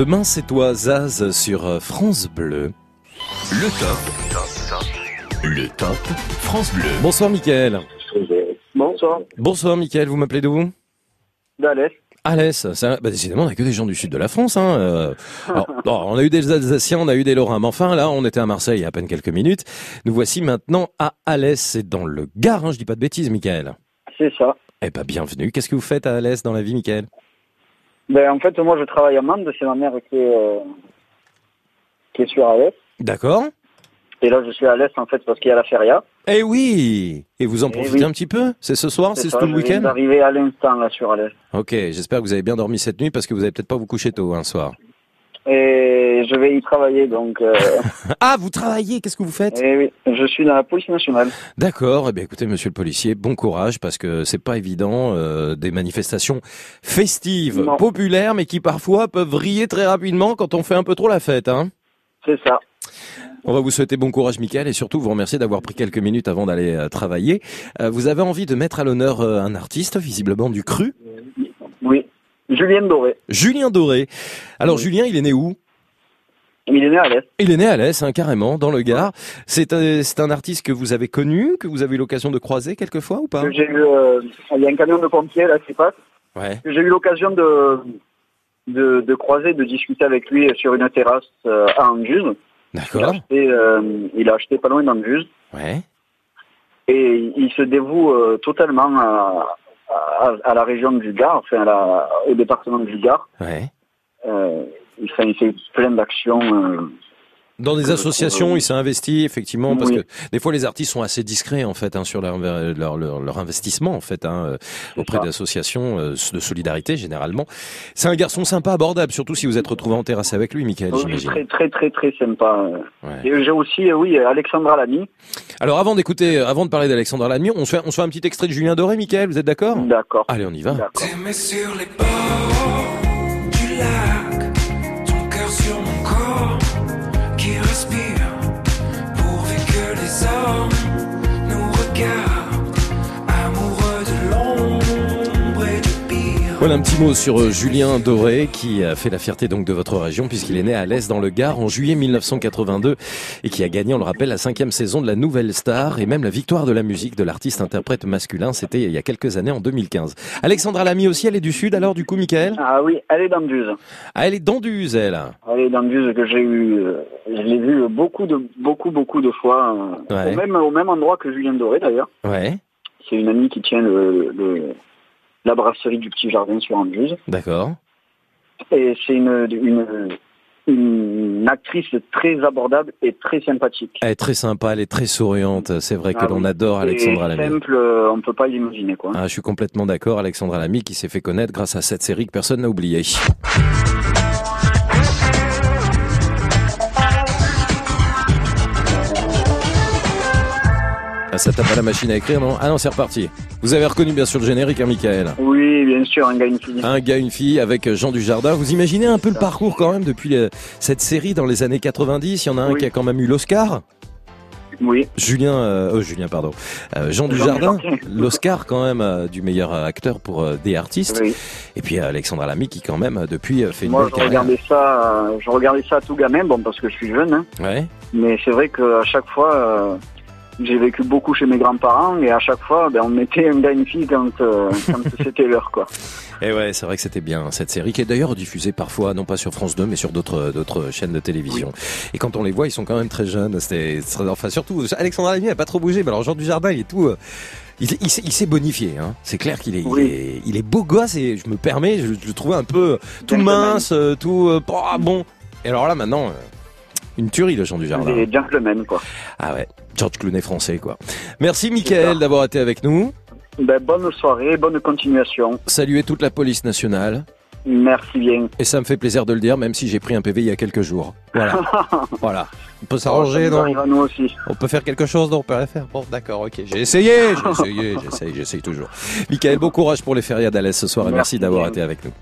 Demain c'est toi Zaz sur euh, France Bleu. Le top. Le top France Bleu. Bonsoir Mickaël. Bonsoir. Bonsoir Mickaël, vous m'appelez d'où? D'Alès. Alès, ça, bah, décidément, on n'a que des gens du sud de la France. Hein. euh. Alors, on a eu des Alsaciens, on a eu des Lorrains, mais enfin, là, on était à Marseille il y a à peine quelques minutes. Nous voici maintenant à Alès, c'est dans le Gard, hein, je dis pas de bêtises, Michael. C'est ça. Eh ben, bienvenue. Qu'est-ce que vous faites à Alès dans la vie, Michael Ben, en fait, moi, je travaille à Mende, c'est ma mère qui est, euh, qui est sur Alès. D'accord. Et là, je suis à Alès, en fait, parce qu'il y a la feria. Eh oui Et vous en Eh profitez oui. un petit peu? C'est ce soir C'est tout le week-end? d'arriver à l'instant, là, sur Alès. Ok, j'espère que vous avez bien dormi cette nuit parce que vous avez peut-être pas vous coucher tôt un soir. Et je vais y travailler, donc... euh, Ah, vous travaillez Qu'est-ce que vous faites? Eh oui, je suis dans la police nationale. D'accord, eh bien écoutez monsieur le policier, bon courage parce que c'est pas évident euh, des manifestations festives, Non. populaires mais qui parfois peuvent vriller très rapidement quand on fait un peu trop la fête hein. C'est ça. On va vous souhaiter bon courage Michael et surtout vous remercier d'avoir pris quelques minutes avant d'aller euh, travailler. Euh, vous avez envie de mettre à l'honneur un artiste visiblement du cru? Julien Doré. Julien Doré. Alors Julien, il est né où? Il est né à Alès. Il est né à Alès, hein, carrément, dans le Gard. C'est un, c'est un artiste que vous avez connu, que vous avez eu l'occasion de croiser quelquefois ou pas? J'ai eu, euh, il y a un camion de pompiers, là, qui passe. Ouais. J'ai eu l'occasion de, de, de croiser, de discuter avec lui sur une terrasse euh, à Anduze. Il a D'accord. acheté, euh, il a acheté pas loin d'Anduze. Ouais. Et il se dévoue totalement à, à, à, la région du Gard, enfin à la, au département du Gard. Euh, il fait plein d'actions euh, euh, Dans des associations, trouve, il s'est investi effectivement parce Oui. que des fois les artistes sont assez discrets en fait hein, sur leur, leur, leur, leur investissement en fait hein, euh, auprès d'associations euh, de solidarité généralement. C'est un garçon sympa, abordable, surtout si vous êtes retrouvé en terrasse avec lui, Michael, oui, j'imagine. très très très très sympa. Ouais. Et j'ai aussi, euh, oui, Alexandra Lamy. Alors avant d'écouter, euh, avant de parler d'Alexandre Lamy, on se fait, on se fait un petit extrait de Julien Doré, Michael, vous êtes d'accord? D'accord. Allez, on y va. T'aimais sur les bords du lac, Voilà un petit mot sur euh, Julien Doré qui a fait la fierté donc de votre région puisqu'il est né à l'Est dans le Gard en juillet 1982 et qui a gagné, on le rappelle, la cinquième saison de la Nouvelle Star et même la victoire de la musique de l'artiste interprète masculin. C'était il y a quelques années en 2015. Alexandra Lamy aussi, elle est du Sud alors du coup, Michael? Ah oui, elle est d'Anduze. Ah, elle est d'Anduze, elle. Elle est d'Anduze que j'ai eu, euh, je l'ai vu beaucoup de beaucoup beaucoup de fois, euh, Ouais. au même au même endroit que Julien Doré d'ailleurs. Ouais, C'est une amie qui tient le, le- la brasserie du Petit Jardin sur Anduze. d'accord. Et c'est une, une, une actrice très abordable et très sympathique. Elle est très sympa, elle est très souriante. C'est vrai que Ah l'on adore Alexandra Lamy. simple, on peut pas l'imaginer quoi. Ah, je suis complètement d'accord, Alexandra Lamy qui s'est fait connaître grâce à cette série que personne n'a oubliée. Ça tape à la machine à écrire, non Ah non, c'est reparti. Vous avez reconnu bien sûr le générique, hein, Michael Oui, bien sûr, un gars, une fille. Un gars, une fille avec Jean Dujardin. Vous imaginez un peu le parcours quand même depuis le- cette série dans les années 90 Il y en a un qui a quand même eu l'Oscar? Oui. Julien, euh, oh, Julien, pardon. Euh, Jean Dujardin, l'Oscar quand même euh, du meilleur euh, acteur pour euh, des artistes. Oui. Et puis euh, Alexandra Lamy qui quand même euh, depuis euh, fait une belle je carrière. regardais ça, euh, je regardais ça tout gamin, bon, parce que je suis jeune, hein. Ouais. mais c'est vrai qu'à chaque fois, euh, j'ai vécu beaucoup chez mes grands-parents, et à chaque fois, ben, on mettait un gars, une fille quand, euh, quand c'était l'heure, quoi. Et ouais, c'est vrai que c'était bien cette série qui est d'ailleurs diffusée parfois non pas sur France 2 mais sur d'autres d'autres chaînes de télévision. Et quand on les voit, ils sont quand même très jeunes. C'était enfin surtout Alexandra Lamy a pas trop bougé, mais alors Jean Dujardin, il est tout euh, il, il s'est- il s'est bonifié, hein. C'est clair qu'il est, il est, il est beau gosse et je me permets, je, je le trouvais un peu tout mince, euh, tout euh, ah, bon. Et alors là maintenant, euh, une tuerie le Jean Dujardin. Des gentlemen, quoi. Ah ouais, George Clooney français quoi. Merci Mickaël d'avoir été avec nous. Ben, bonne soirée, bonne continuation. Saluez toute la police nationale. Merci bien. Et ça me fait plaisir de le dire, même si j'ai pris un PV il y a quelques jours. Voilà. voilà. On peut s'arranger, non? On peut faire quelque chose, non? On peut rien faire. Bon, d'accord, ok. J'ai essayé, j'ai essayé, j'essaye, j'essaye toujours. Michael, bon courage pour les férias d'Alès ce soir et merci Merci d'avoir été avec nous.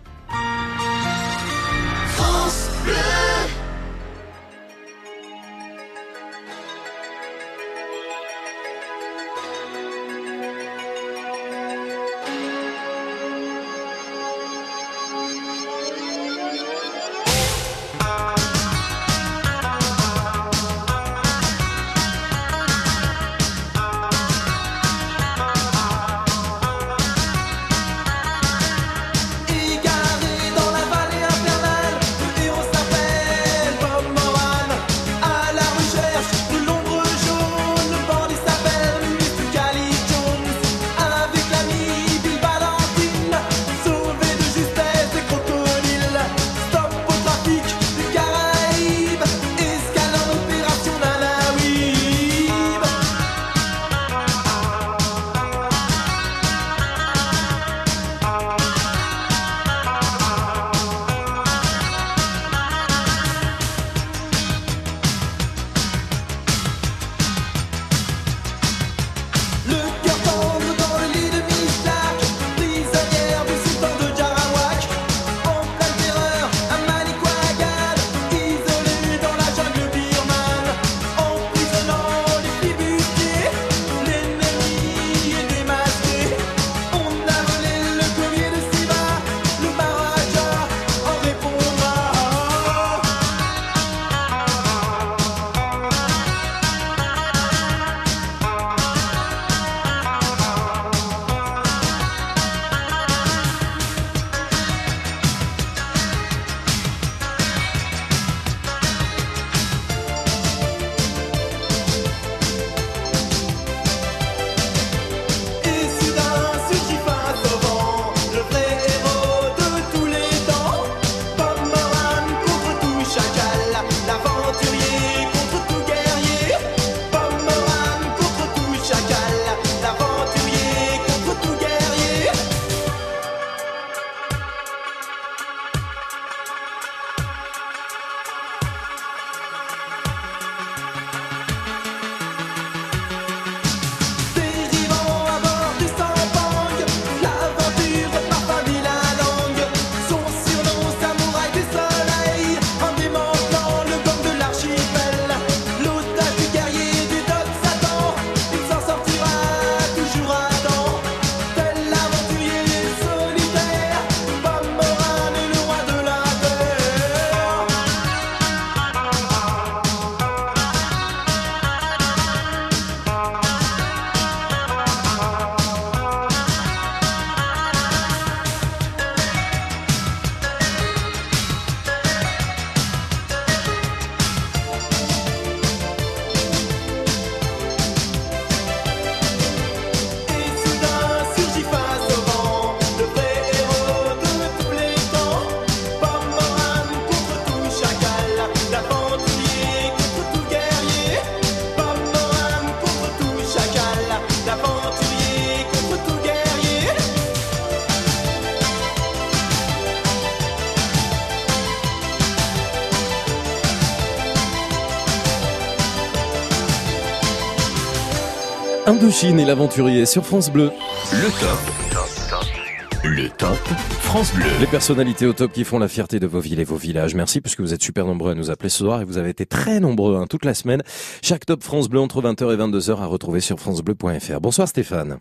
Indochine et l'aventurier sur France Bleu. Le top. Le top France Bleu. Les personnalités au top qui font la fierté de vos villes et vos villages. Merci puisque vous êtes super nombreux à nous appeler ce soir et vous avez été très nombreux hein, toute la semaine. Chaque top France Bleu entre 20h et 22h à retrouver sur francebleu.fr. Bonsoir Stéphane.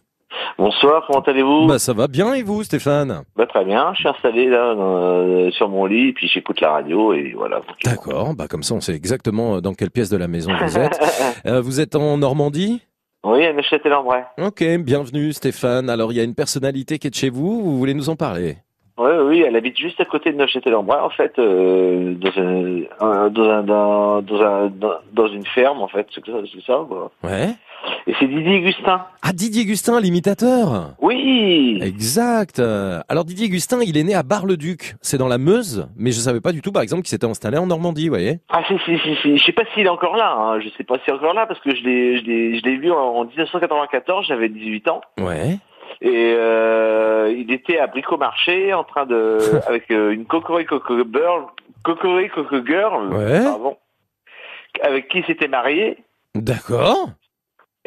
Bonsoir, comment allez-vous? Bah ça va bien et vous Stéphane? Bah très bien, je suis installé là euh, sur mon lit, puis j'écoute la radio et voilà. D'accord, bah comme ça on sait exactement dans quelle pièce de la maison vous êtes. Euh, vous êtes en Normandie? Oui, à Neuchâtel-en-Bray. Ok, bienvenue Stéphane. Alors il y a une personnalité qui est de chez vous, vous voulez nous en parler? Oui, oui, elle habite juste à côté de Neuchâtel-en-Bray, en fait, euh, dans, un, dans, un, dans, un- dans- une ferme, en fait, c'est ça, c'est ça quoi. Ouais. Et c'est Didier Gustin. Ah Didier Gustin, l'imitateur Oui Exact. Alors Didier Gustin, il est né à Bar-le-Duc, c'est dans la Meuse, mais je savais pas du tout par exemple qu'il s'était installé en Normandie, vous voyez Ah si si si si, je sais pas s'il est encore là, hein. je sais pas s'il est encore là parce que je l'ai vu en, en 1994, j'avais 18 ans Ouais. et euh, il était à Bricomarché en train de avec euh, une Cocorico Girl, Cocorico Girl, Ouais. pardon, avec qui il s'était marié D'accord.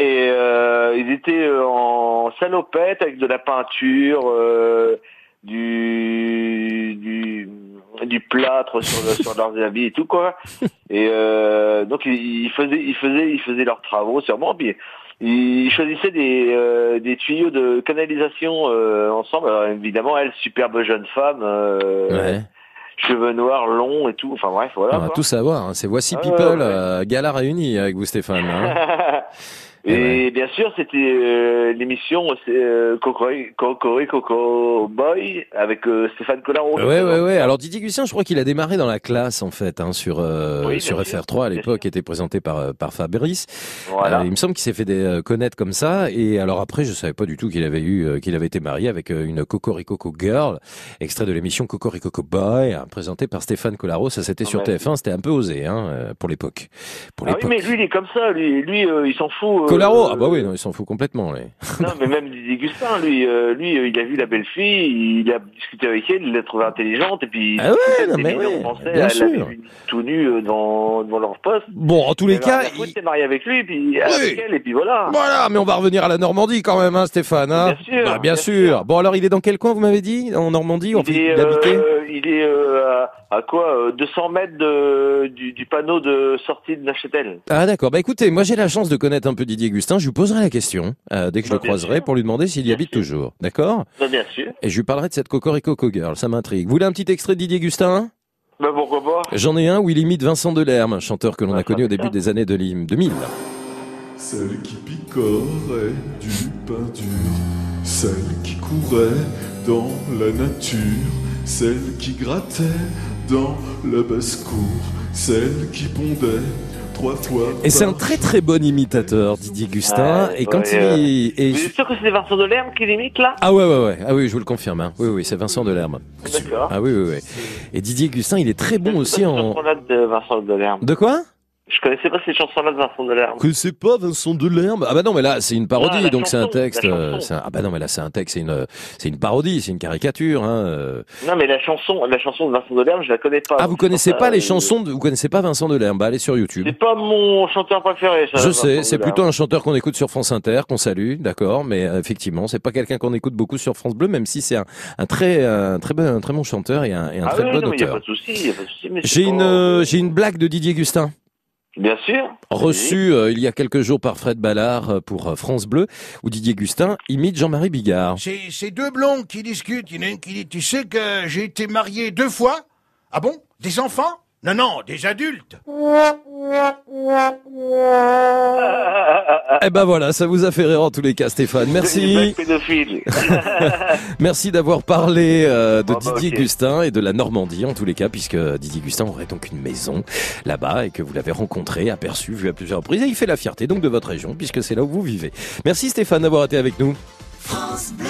Et euh, ils étaient euh, en salopette avec de la peinture, euh, du, du du plâtre sur, le- sur leurs habits et tout quoi. Et euh, donc ils ils faisaient ils faisaient ils faisaient leurs travaux sûrement puis ils choisissaient des euh, des tuyaux de canalisation euh, ensemble. Alors, évidemment elle superbe jeune femme. euh, Ouais. Cheveux noirs longs et tout. Enfin bref, voilà. On va tout savoir. hein. C'est Voici Ah, People, ouais, ouais. euh, gala réunie avec vous Stéphane. hein. Et bien sûr, c'était euh, l'émission euh, Coco Boy avec euh, Stéphane Collaro. Ouais, ouais, ouais. Alors Didier Gustin, je crois qu'il a démarré dans la classe en fait, hein, sur euh, Oui, sur sûr, FR3 à l'époque, était présenté par euh, par Fabrice. Voilà. Euh, il me semble qu'il s'est fait des, euh, connaître comme ça. Et alors après, je savais pas du tout qu'il avait eu, euh, qu'il avait été marié avec euh, une Cocoricoco Girl, extrait de l'émission Cocoricoco Boy, hein, présenté par Stéphane Collaro. Ça, c'était sur Ouais. TF1. C'était un peu osé, hein, pour l'époque. Pour Ah oui, mais lui, il est comme ça. Lui, lui il s'en fout. Euh, Collaro, ah bah oui, non, il s'en fout complètement. lui. Non, mais même Didier Gustin, lui, euh, lui, euh, il a vu la belle fille, il a discuté avec elle, il l'a trouvée intelligente, et puis Ah ouais, non, mais ouais, française, bien elle sûr. vu tout nu euh, devant, devant leur poste. Bon, en tous les cas, foutre, t'es marié avec lui, puis avec elle, et puis voilà. Voilà, mais on va revenir à la Normandie quand même, hein, Stéphane. Hein Bien sûr, Bah, bien, bien sûr. Bon, alors il est dans quel coin, vous m'avez dit En Normandie on Il est, euh, il est euh, à, à quoi euh, 200 mètres de, du, du panneau de sortie de Neuchâtel. Ah d'accord, bah écoutez, moi j'ai la chance de connaître un peu Didier Gustin, je lui poserai la question euh, dès que je Bah, le bien croiserai sûr. pour lui demander s'il y habite toujours, d'accord? Bah, bien sûr. Et je lui parlerai de cette Cocorico Girl, ça m'intrigue. Vous voulez un petit extrait de Didier Gustin Bah pourquoi pas? J'en ai un où il imite Vincent Delerme, un chanteur que l'on a connu au début des années de l'hymne 2000. Celle qui picorait du pain dur, celle qui courait dans la nature, celle qui grattait dans la basse-cour, celle qui pondait trois fois. Et c'est un très très bon imitateur, Didier Gustin. Ouais, et quand ouais, euh, il... et Vous êtes sûr que c'est Vincent Delerme qui l'imite là? Ah ouais, ouais, ouais. Ah oui, je vous le confirme. hein. Oui, oui, c'est Vincent Delerme. D'accord. Ah oui, oui, oui. Et Didier Gustin, il est très bon aussi en... de Vincent Delerme? De quoi? Je connaissais pas ces chansons-là de Vincent Delerme. Que c'est pas Vincent Delerme Ah bah non, mais là c'est une parodie, Ah, la donc c'est un texte. euh, un- Ah bah non, mais là c'est un texte, c'est une, c'est une parodie, c'est une caricature. Hein. euh. Non, mais la chanson, la chanson de Vincent Delerme, je la connais pas. Ah, vous connaissez pas les euh, chansons, de... vous connaissez pas Vincent Delerme? Bah allez sur YouTube. C'est pas mon chanteur préféré, ça. Je sais, c'est plutôt un chanteur qu'on écoute sur France Inter, qu'on salue, d'accord, mais effectivement, c'est pas quelqu'un qu'on écoute beaucoup sur France Bleu, même si c'est un, un très, un très bon, un très bon chanteur et un, et un Ah très oui, bon non, auteur. J'ai une, j'ai une blague de Didier Gustin. Bien sûr. Reçue euh, il y a quelques jours par Fred Ballard euh, pour euh, France Bleu, où Didier Gustin imite Jean-Marie Bigard. C'est c'est deux blonds qui discutent. Il y en a une qui dit Tu sais que j'ai été marié deux fois Ah bon? Des enfants? Non, non, des adultes. Eh ben voilà, ça vous a fait rire en tous les cas, Stéphane. Merci. Merci d'avoir parlé euh, de bah, Didier. Gustin et de la Normandie en tous les cas, puisque Didier Gustin aurait donc une maison là-bas et que vous l'avez rencontré, aperçu, vu à plusieurs reprises. Et il fait la fierté donc de votre région, puisque c'est là où vous vivez. Merci Stéphane d'avoir été avec nous. France Bleu.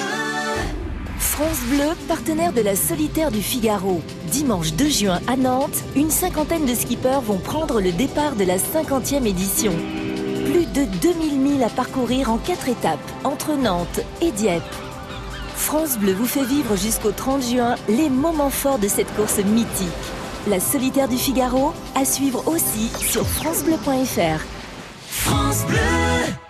France Bleu, partenaire de la Solitaire du Figaro. Dimanche 2 juin à Nantes, une cinquantaine de skippers vont prendre le départ de la 50e édition. Plus de 2000 milles à parcourir en quatre étapes, entre Nantes et Dieppe. France Bleu vous fait vivre jusqu'au 30 juin les moments forts de cette course mythique. La Solitaire du Figaro, à suivre aussi sur FranceBleu.fr. France Bleu.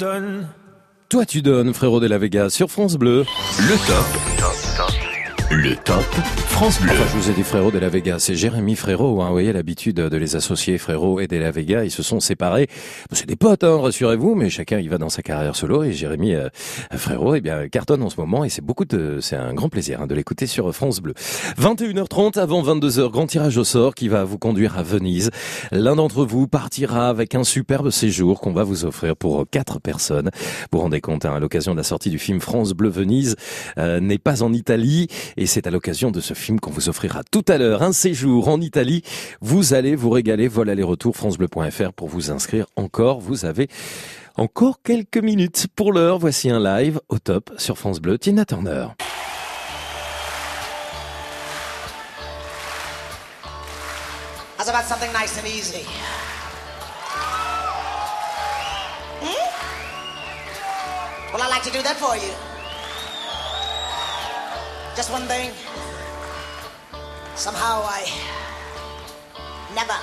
Donnes. Toi tu donnes, frérot de la Vega, sur France Bleu. Le top. Le top France Bleu. Je vous ai dit frérot de la Vega, c'est Jérémy Frérot. Hein, vous voyez l'habitude de les associer frérot et de la Vega. Ils se sont séparés. C'est des potes, hein, rassurez-vous, mais chacun il va dans sa carrière solo. Et Jérémy euh, Frérot, eh bien cartonne en ce moment et c'est beaucoup de, c'est un grand plaisir hein, de l'écouter sur France Bleu. 21h30 avant 22h, grand tirage au sort qui va vous conduire à Venise. L'un d'entre vous partira avec un superbe séjour qu'on va vous offrir pour quatre personnes. Vous vous rendez compte, hein, à l'occasion de la sortie du film France Bleu Venise euh, n'est pas en Italie et c'est à l'occasion de ce film qu'on vous offrira tout à l'heure un séjour en Italie. Vous allez vous régaler, vol aller-retour francebleu.fr pour vous inscrire encore. Vous avez encore quelques minutes pour l'heure. Voici un live au top sur France Bleu. Tina Turner. How's about something nice and easy? Hmm? Well, I'd like to do that for you. Just one thing. Somehow I never,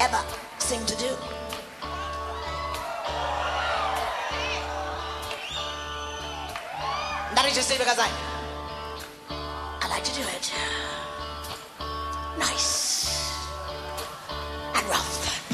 ever seem to do. That is just because I, I like to do it. Nice and rough.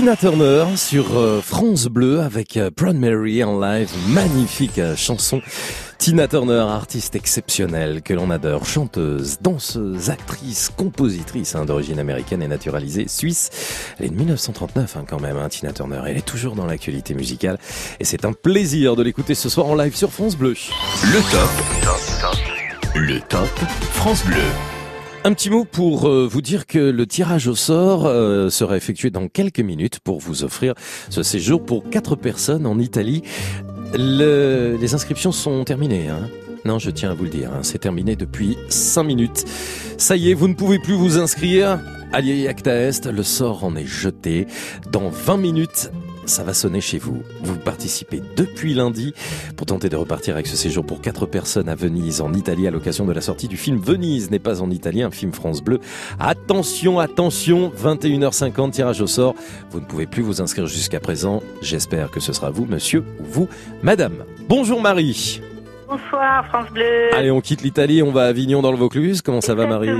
Tina Turner sur euh, France Bleu avec euh, Proud Mary en live, magnifique euh, chanson. Tina Turner, artiste exceptionnelle que l'on adore, chanteuse, danseuse, actrice, compositrice hein, d'origine américaine et naturalisée suisse. Elle est de 1939 hein, quand même, hein, Tina Turner. Elle est toujours dans l'actualité musicale et c'est un plaisir de l'écouter ce soir en live sur France Bleu. Le top. Le top France Bleu. Un petit mot pour euh, vous dire que le tirage au sort euh, sera effectué dans quelques minutes pour vous offrir ce séjour pour quatre personnes en Italie. Le- les inscriptions sont terminées. Hein non, je tiens à vous le dire, hein, c'est terminé depuis cinq minutes. Ça y est, vous ne pouvez plus vous inscrire. Allié Acta Est, le sort en est jeté. Dans 20 minutes, ça va sonner chez vous. Vous participez depuis lundi pour tenter de repartir avec ce séjour pour quatre personnes à Venise, en Italie, à l'occasion de la sortie du film Venise n'est pas en Italie, un film France Bleu. Attention, attention, 21h50, tirage au sort. Vous ne pouvez plus vous inscrire jusqu'à présent. J'espère que ce sera vous, monsieur, ou vous, madame. Bonjour Marie. Bonsoir, France Bleu. Allez, on quitte l'Italie, on va à Avignon dans le Vaucluse. Comment ça va Marie.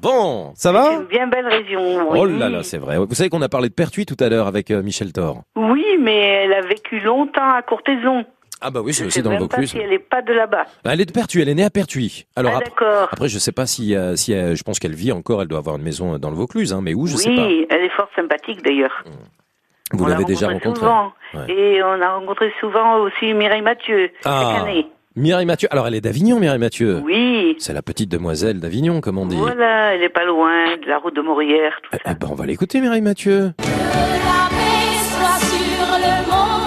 Bon, ça C'est va une bien belle région. Oh oui. là là, c'est vrai. Vous savez qu'on a parlé de Pertuis tout à l'heure avec euh, Michel Thor. Oui, mais elle a vécu longtemps à Courtaison. Ah bah oui, c'est Je aussi sais dans le même pas Vaucluse. si elle est pas de là-bas. Elle est de Pertuis, elle est née à Pertuis. Alors Ah, après, d'accord. après, je sais pas si, euh, si euh, je pense qu'elle vit encore, elle doit avoir une maison dans le Vaucluse, hein, mais où, je sais pas. oui, elle est fort sympathique d'ailleurs. Vous On l'a l'avez déjà rencontrée rencontrée. souvent. Ouais. Et on a rencontré souvent aussi Mireille Mathieu, Ah. chaque année. Mireille Mathieu. Alors elle est d'Avignon, Mireille Mathieu. Oui. C'est la petite demoiselle d'Avignon, comme on dit. Voilà, elle est pas loin de la route de Morière. Tout Eh ben, on va l'écouter, Mireille Mathieu. La paix soit sur le monde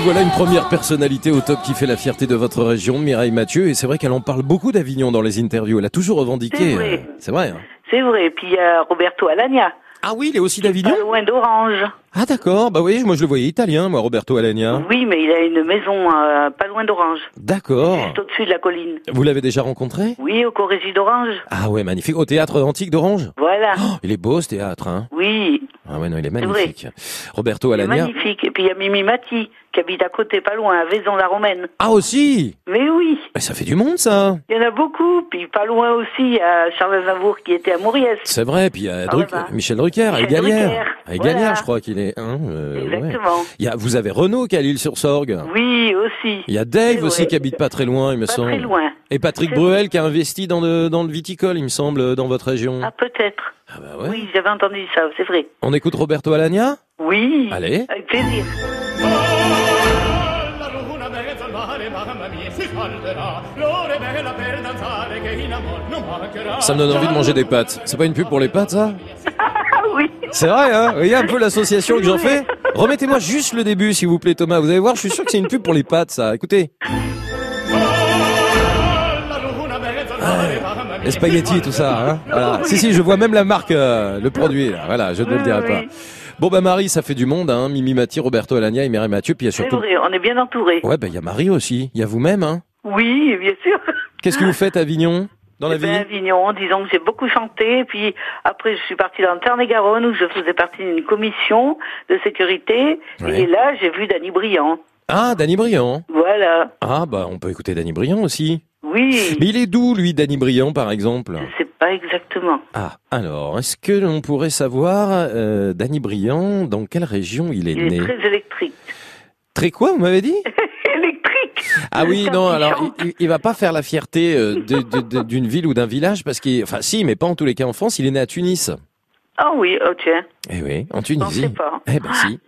Et voilà une première personnalité au top qui fait la fierté de votre région, Mireille Mathieu. Et c'est vrai qu'elle en parle beaucoup d'Avignon dans les interviews. Elle a toujours revendiqué. C'est vrai. euh, C'est vrai. hein. C'est vrai. Puis il y a Roberto Alagna. Ah oui, il est aussi d'Avignon loin d'Orange. Ah d'accord. Bah oui, moi je le voyais italien, moi, Roberto Alagna. Oui, mais il a une maison euh, pas loin d'Orange. D'accord. Juste au-dessus de la colline. Vous l'avez déjà rencontré? Oui, au Corégie d'Orange. Ah ouais, magnifique. Au théâtre antique d'Orange? Voilà. Oh, Il est beau ce théâtre, hein Oui, Ah ouais, non, il est magnifique. Roberto Alagna. magnifique. Et puis il y a Mimi Mati, qui habite à côté, pas loin, à Vaison-la-Romaine. Ah aussi? Mais oui, Mais ça fait du monde ça il y en a beaucoup. Puis pas loin aussi, il y a Charles Aznavour qui était à Mauriès. C'est vrai, puis il y a Ah Druc- bah. Michel Drucker, à Michel Égalière. Drucker, À Égalière, voilà. je crois qu'il est. hein, euh, ouais. Exactement. Il y a, vous avez Renaud qui est à l'île-sur-Sorgue. Oui, aussi. Il y a Dave aussi qui habite pas très loin, il me Pas semble. très loin. Et Patrick Bruel qui a investi dans le, dans le viticole, il me semble, dans votre région. Ah, peut-être. bah ouais. Oui, j'avais entendu ça, c'est vrai. On écoute Roberto Alagna Oui. Allez. Avec plaisir. Ça me donne envie de manger des pâtes. C'est pas une pub pour les pâtes, ça? Ah oui. C'est vrai, hein Vous voyez un peu l'association que j'en fais Remettez-moi juste le début, s'il vous plaît, Thomas. Vous allez voir, je suis sûr que c'est une pub pour les pâtes, ça. Écoutez. Les spaghettis, tout ça, hein voilà. Si, si, je vois même la marque, euh, le produit, là. Voilà, je ne le Oui, dirai oui. pas. Bon, bah, Marie, ça fait du monde, hein. Mimi Mati, Roberto Alagna et Mireille Mathieu, puis il y a surtout... vrai, on est bien entourés. Ouais, bah, il y a Marie aussi. Il y a vous-même, hein. Oui, bien sûr. Qu'est-ce que vous faites à Avignon? Dans la Eh vie ben, Avignon, disons que j'ai beaucoup chanté, puis après je suis partie dans le Tarn-et-Garonne où je faisais partie d'une commission de sécurité, Ouais. et là j'ai vu Danny Briand. Ah, Danny Briand. Voilà. Ah, bah, on peut écouter Danny Briand aussi. Oui, Mais il est d'où, lui, Danny Briand, par exemple? Je sais pas exactement. Ah, alors, est-ce que l'on pourrait savoir, euh, Danny Briand, dans quelle région il est Il né? est très électrique. Très quoi, vous m'avez dit? Ah oui, non, alors, il, va pas faire la fierté euh, d'une ville ou d'un village, parce qu'il... Enfin, si, mais pas en tous les cas en France, il est né à Tunis. Ah oui, tiens. Eh oui, en Je Tunisie. pas. Eh ben si.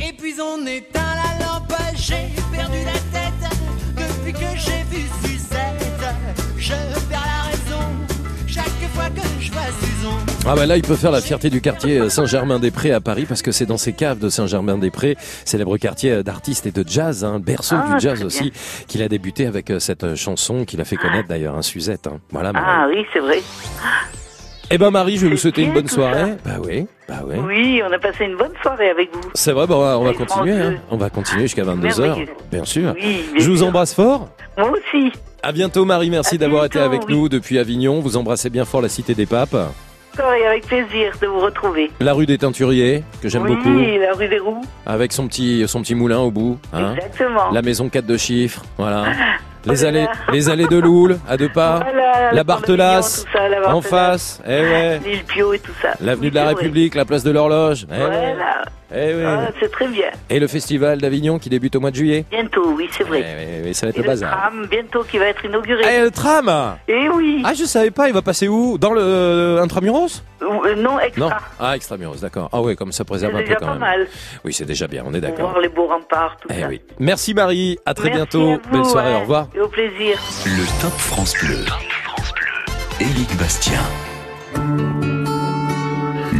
Et puis on éteint la lampe, j'ai perdu la tête depuis que j'ai vu Ah bah là, il peut faire la fierté du quartier euh, Saint-Germain-des-Prés à Paris parce que c'est dans ces caves de Saint-Germain-des-Prés, célèbre quartier euh, d'artistes et de jazz, hein, berceau Ah, du jazz très aussi, qu'il a débuté avec euh, cette chanson qu'il a fait connaître d'ailleurs, un Suzette. hein. Voilà. Marie. Ah oui, c'est vrai. Eh ben Marie, je vais vous souhaiter une bonne soirée. Bah oui, bah oui. Oui, on a passé une bonne soirée avec vous. C'est vrai, bah, on va, on va Avec continuer. Hein. On va continuer jusqu'à 22h, Merveilleux. bien sûr. Oui, bien je vous embrasse fort. Moi aussi. À bientôt Marie, merci d'avoir été avec oui. nous depuis Avignon. Vous embrassez bien fort la Cité des Papes. Encore et avec plaisir de vous retrouver. La rue des Teinturiers, que j'aime oui, beaucoup. la rue des Roues. Avec son petit, son petit moulin au bout. hein. Exactement. La maison 4 de chiffres, voilà. Les allées, les allées de Loul, à deux pas. Voilà, la Barthelasse, en face. Eh ouais. L'île Pio et tout ça. L'avenue de la Oui. République, la place de l'Horloge. Eh ouais. Eh. Ah, c'est très bien. Et le festival d'Avignon qui débute au mois de juillet. Bientôt, oui, c'est vrai. Eh, ça va être Et le le bazar. tram, bientôt, qui va être inauguré. Eh, le tram Eh oui. Ah, je savais pas, il va passer où? Dans le euh, Intramuros? Euh, non, extra. Non Ah, Extramuros, d'accord. Ah ouais, comme ça préserve C'est un peu déjà quand pas même. mal. Oui, c'est déjà bien, on est d'accord. voir les beaux remparts, tout Eh ça. oui. Merci Marie, à très Merci bientôt. à vous, Belle soirée, ouais. au revoir. Et au plaisir. Le Top France Bleu. Éric Bastien.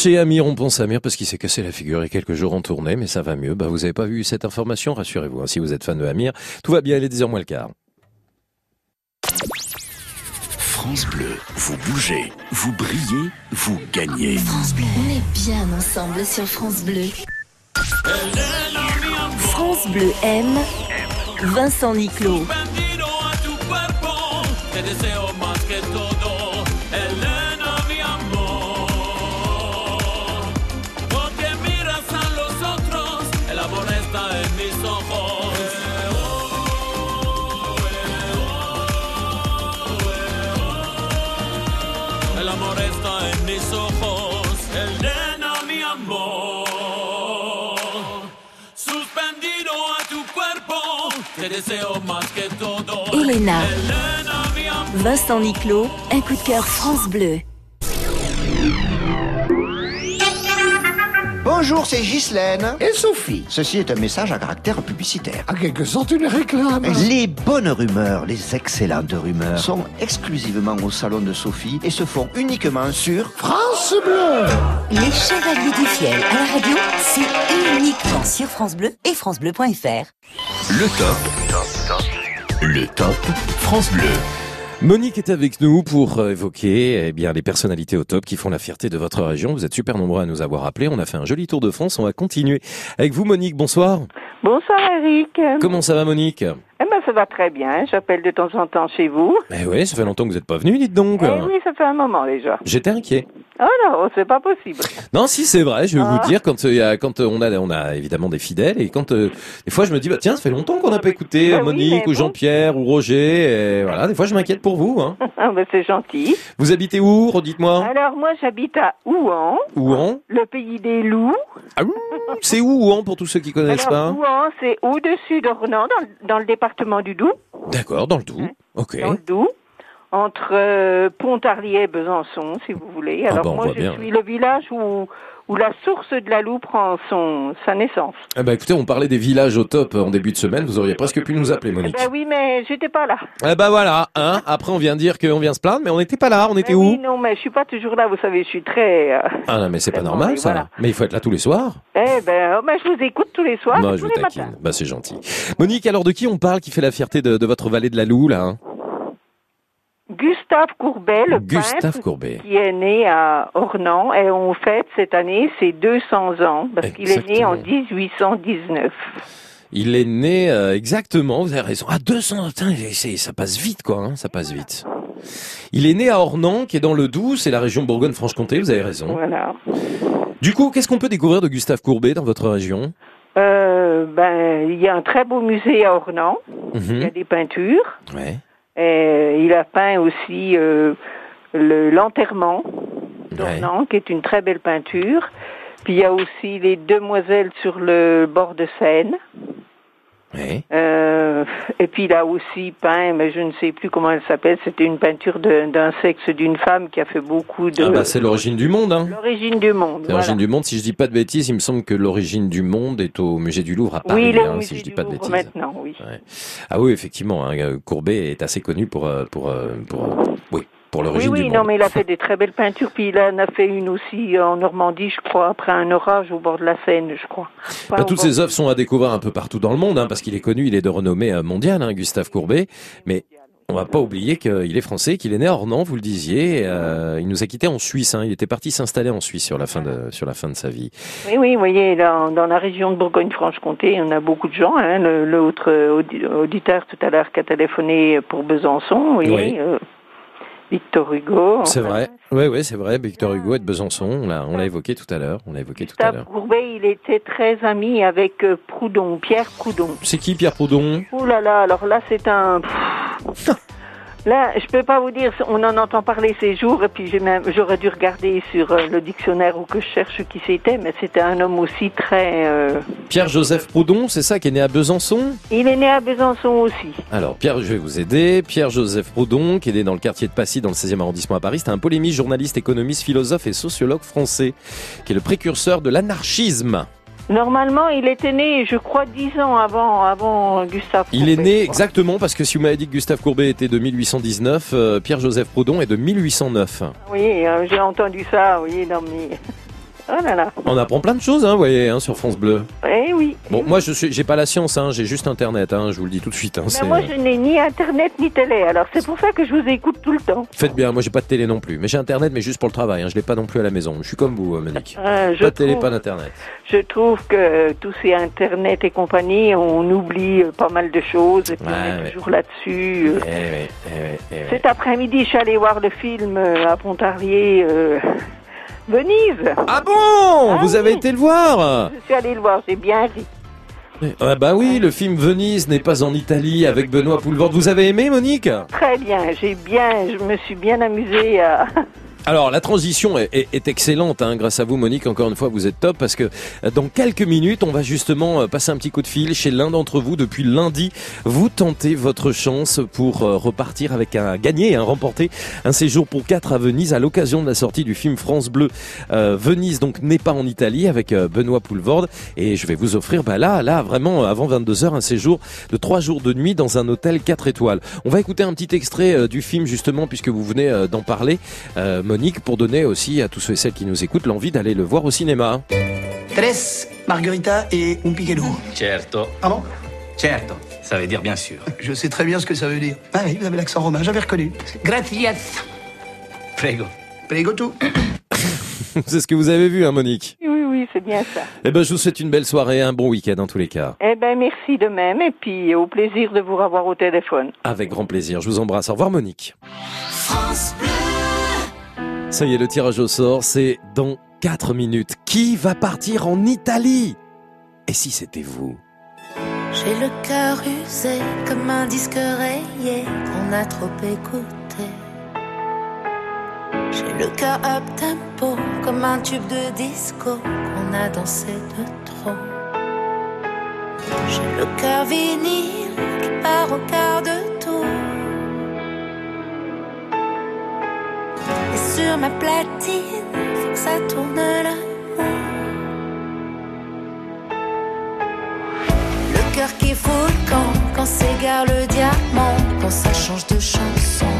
Cherché Amir, on pense à Amir parce qu'il s'est cassé la figure il y a quelques jours en tournée, mais ça va mieux. Bah, vous avez pas vu cette information, rassurez-vous. hein, si vous êtes fan de Amir, tout va bien, il est 10h moins le quart. France Bleu, vous bougez, vous brillez, vous gagnez. On est bien ensemble sur France Bleu. France Bleu aime Vincent Niclot. Elena. Vincent Niclot, un coup de cœur France Bleu. Bonjour, c'est Ghislaine. Et Sophie. Ceci est un message à caractère publicitaire. En quelque sorte, une réclame. Les bonnes rumeurs, les excellentes rumeurs, sont exclusivement au salon de Sophie et se font uniquement sur France Bleu. Les Chevaliers du Fiel à la radio, c'est uniquement sur France Bleu et FranceBleu.fr. Le top. Le top France Bleu. Monique est avec nous pour euh, évoquer eh bien les personnalités au top qui font la fierté de votre région. Vous êtes super nombreux à nous avoir appelés. On a fait un joli tour de France. On va continuer avec vous, Monique. Bonsoir. Bonsoir Eric. Comment ça va, Monique? Eh ben ça va très bien. J'appelle de temps en temps chez vous. Eh oui, ça fait longtemps que vous n'êtes pas venu, dites donc. Eh oui, ça fait un moment déjà. J'étais inquiet. Oh non, c'est pas possible. Non, si c'est vrai, je vais Ah. vous dire quand euh, il quand euh, on a on a évidemment des fidèles et quand euh, des fois je me dis bah tiens ça fait longtemps qu'on n'a pas écouté Bah oui, Monique ou bon. Jean-Pierre ou Roger et voilà des fois je m'inquiète pour vous hein. Ah ben c'est gentil. Vous habitez où Redites-moi. Alors moi j'habite à Ouan, Ouan? Le pays des loups. Ah C'est où Ouan pour tous ceux qui connaissent Alors pas? Ouan c'est au-dessus d'Ornans, dans, le- dans le département du Doubs. D'accord, dans le Doubs. OK. Dans le Doubs. Entre euh, Pontarlier et Besançon, si vous voulez. Ah Alors bah, on moi je bien, suis le village où, où la source de la Loue prend son, sa naissance. Eh ben écoutez, on parlait des villages au top en début de semaine, vous auriez presque pu nous appeler Eh Monique. ben oui, mais j'étais pas là. Eh ben voilà, hein. Après on vient dire qu'on vient se plaindre mais on n'était pas là, on était Mais où? oui, non, mais je suis pas toujours là, vous savez, je suis très... euh, Ah non mais c'est pas normal ça. voilà. Mais il faut être là tous les soirs. Eh ben, oh, ben, je vous écoute tous les soirs, Non, et je tous vous les taquine. matins. Bah, c'est gentil. Monique, alors de qui on parle qui fait la fierté de, de votre vallée de la Loue, là hein? Gustave Courbet, le Gustave peintre, Courbet. qui est né à Ornans, et on fête cette année ses 200 ans, parce qu'il est né en 1819. Il est né euh, exactement, vous avez raison. Ah, 200, putain, c'est- ça passe vite, quoi, hein, ça passe vite. Il est né à Ornans, qui est dans le Doubs, c'est la région Bourgogne-Franche-Comté, vous avez raison. Voilà. Du coup, qu'est-ce qu'on peut découvrir de Gustave Courbet dans votre région? Euh, ben, il y a un très beau musée à Ornans, il y a Mhm. des peintures, Ouais. Et il a peint aussi euh, le- l'enterrement qui est une très belle peinture. Puis il y a aussi les demoiselles sur le bord de Seine. Euh, et puis il a aussi peint, mais je ne sais plus comment elle s'appelle, c'était une peinture d'un sexe d'une femme qui a fait beaucoup de... Ah bah, c'est l'origine du monde, hein. L'origine du monde. Voilà. l'origine du monde. Si je dis pas de bêtises, il me semble que l'origine du monde est au musée du Louvre à Paris, Oui, il est au hein, si je dis pas de bêtises. maintenant, oui. Ouais. Ah oui, effectivement, hein, Courbet est assez connu pour euh, pour euh, pour, oui pour Oui, l'origine oui, du non, monde. mais il a fait des très belles peintures, puis il en a fait une aussi en Normandie, je crois, après un orage au bord de la Seine, je crois. Bah, toutes ses œuvres sont à découvrir un peu partout dans le monde, hein, parce qu'il est connu, il est de renommée euh, mondiale, hein, Gustave Courbet. Mais on va pas oublier qu'il est français, qu'il est né à Ornans, vous le disiez. euh, il nous a quittés en Suisse. Hein, il était parti s'installer en Suisse sur la fin de sur la fin de sa vie. Oui, oui, vous voyez, dans, dans la région de Bourgogne-Franche-Comté, on a beaucoup de gens. Hein. L'autre euh, audi- auditeur tout à l'heure qui a téléphoné pour Besançon, vous voyez, Oui. euh, Victor Hugo. C'est vrai. Oui, oui, c'est vrai. Victor Hugo est de Besançon. On l'a évoqué tout à l'heure. On l'a évoqué tout à l'heure. Courbet, il était très ami avec euh, Proudhon, Pierre Proudhon. C'est qui Pierre Proudhon? Ouh là là, alors là, c'est un... Là, je peux pas vous dire, on en entend parler ces jours, et puis j'aurais dû regarder sur euh, le dictionnaire ou que je cherche qui c'était, mais c'était un homme aussi très... euh, Pierre-Joseph Proudhon, c'est ça, qui est né à Besançon? Il est né à Besançon aussi. Alors, Pierre, je vais vous aider. Pierre-Joseph Proudhon, qui est né dans le quartier de Passy, dans le 16e arrondissement à Paris, c'est un polémiste, journaliste, économiste, philosophe et sociologue français, qui est le précurseur de l'anarchisme. Normalement, il était né, je crois, dix ans avant, avant Gustave Il est Courbet, né exactement, parce que si vous m'avez dit que Gustave Courbet était de 1819, euh, Pierre-Joseph Proudhon est de 1809. Oui, euh, j'ai entendu ça, oui, non mais... Oh là là. On apprend plein de choses, hein, vous voyez, hein, sur France Bleu. Eh oui. Bon, moi, je suis, j'ai pas la science, hein, j'ai juste Internet, hein, je vous le dis tout de suite. Hein, c'est- moi, je n'ai ni Internet ni télé, alors c'est pour ça que je vous écoute tout le temps. Faites bien, moi j'ai pas de télé non plus, mais j'ai Internet, mais juste pour le travail, hein, je l'ai pas non plus à la maison. Je suis comme vous, euh, Monique. Euh, je pas de télé, trouve- pas d'Internet. Je trouve que tous ces Internet et compagnie, on oublie euh, pas mal de choses, et puis on est ouais. toujours là-dessus. euh. Eh eh eh. Cet après-midi, je suis allée voir le film euh, à Pontarlier, euh, Venise. Ah bon Vous avez été le voir Je suis allée le voir, j'ai bien ri. Ah bah oui, le film Venise n'est pas en Italie avec Benoît Poulvord. Vous avez aimé, Monique? Très bien, j'ai bien, je me suis bien amusée à, Alors la transition est, excellente, hein, grâce à vous Monique, encore une fois vous êtes top parce que euh, dans quelques minutes on va justement euh, passer un petit coup de fil chez l'un d'entre vous depuis lundi. Vous tentez votre chance pour euh, repartir avec un gagner, un remporter un séjour pour quatre à Venise à l'occasion de la sortie du film France Bleu. Venise donc n'est pas en Italie avec Benoît Poulvorde et je vais vous offrir bah là, là vraiment avant 22h un séjour de trois jours de nuit dans un hôtel 4 étoiles. On va écouter un petit extrait du film justement puisque vous venez d'en parler. Monique, pour donner aussi à tous ceux et celles qui nous écoutent l'envie d'aller le voir au cinéma. Tres margarita et un piquet d'eau. Certo. Ah bon Certo. Ça veut dire bien sûr. Je sais très bien ce que ça veut dire. Ah oui, vous avez l'accent romain, j'avais reconnu. Gracias. Prego. Prego tout. C'est ce que vous avez vu, hein, Monique? Oui, oui, c'est bien ça. Eh ben, je vous souhaite une belle soirée, un bon week-end en tous les cas. Eh ben, merci de même, et puis au plaisir de vous revoir au téléphone. Avec grand plaisir. Je vous embrasse. Au revoir, Monique. France Bleu. Ça y est, le tirage au sort, c'est dans 4 minutes. Qui va partir en Italie? Et si c'était vous? J'ai le cœur usé comme un disque rayé qu'on a trop écouté. J'ai le cœur up tempo comme un tube de disco qu'on a dansé de trop. J'ai le cœur vinyle qui part au quart de sur ma platine, ça tourne l'amour. Le cœur qui fout camp quand s'égare le diamant, quand ça change de chanson.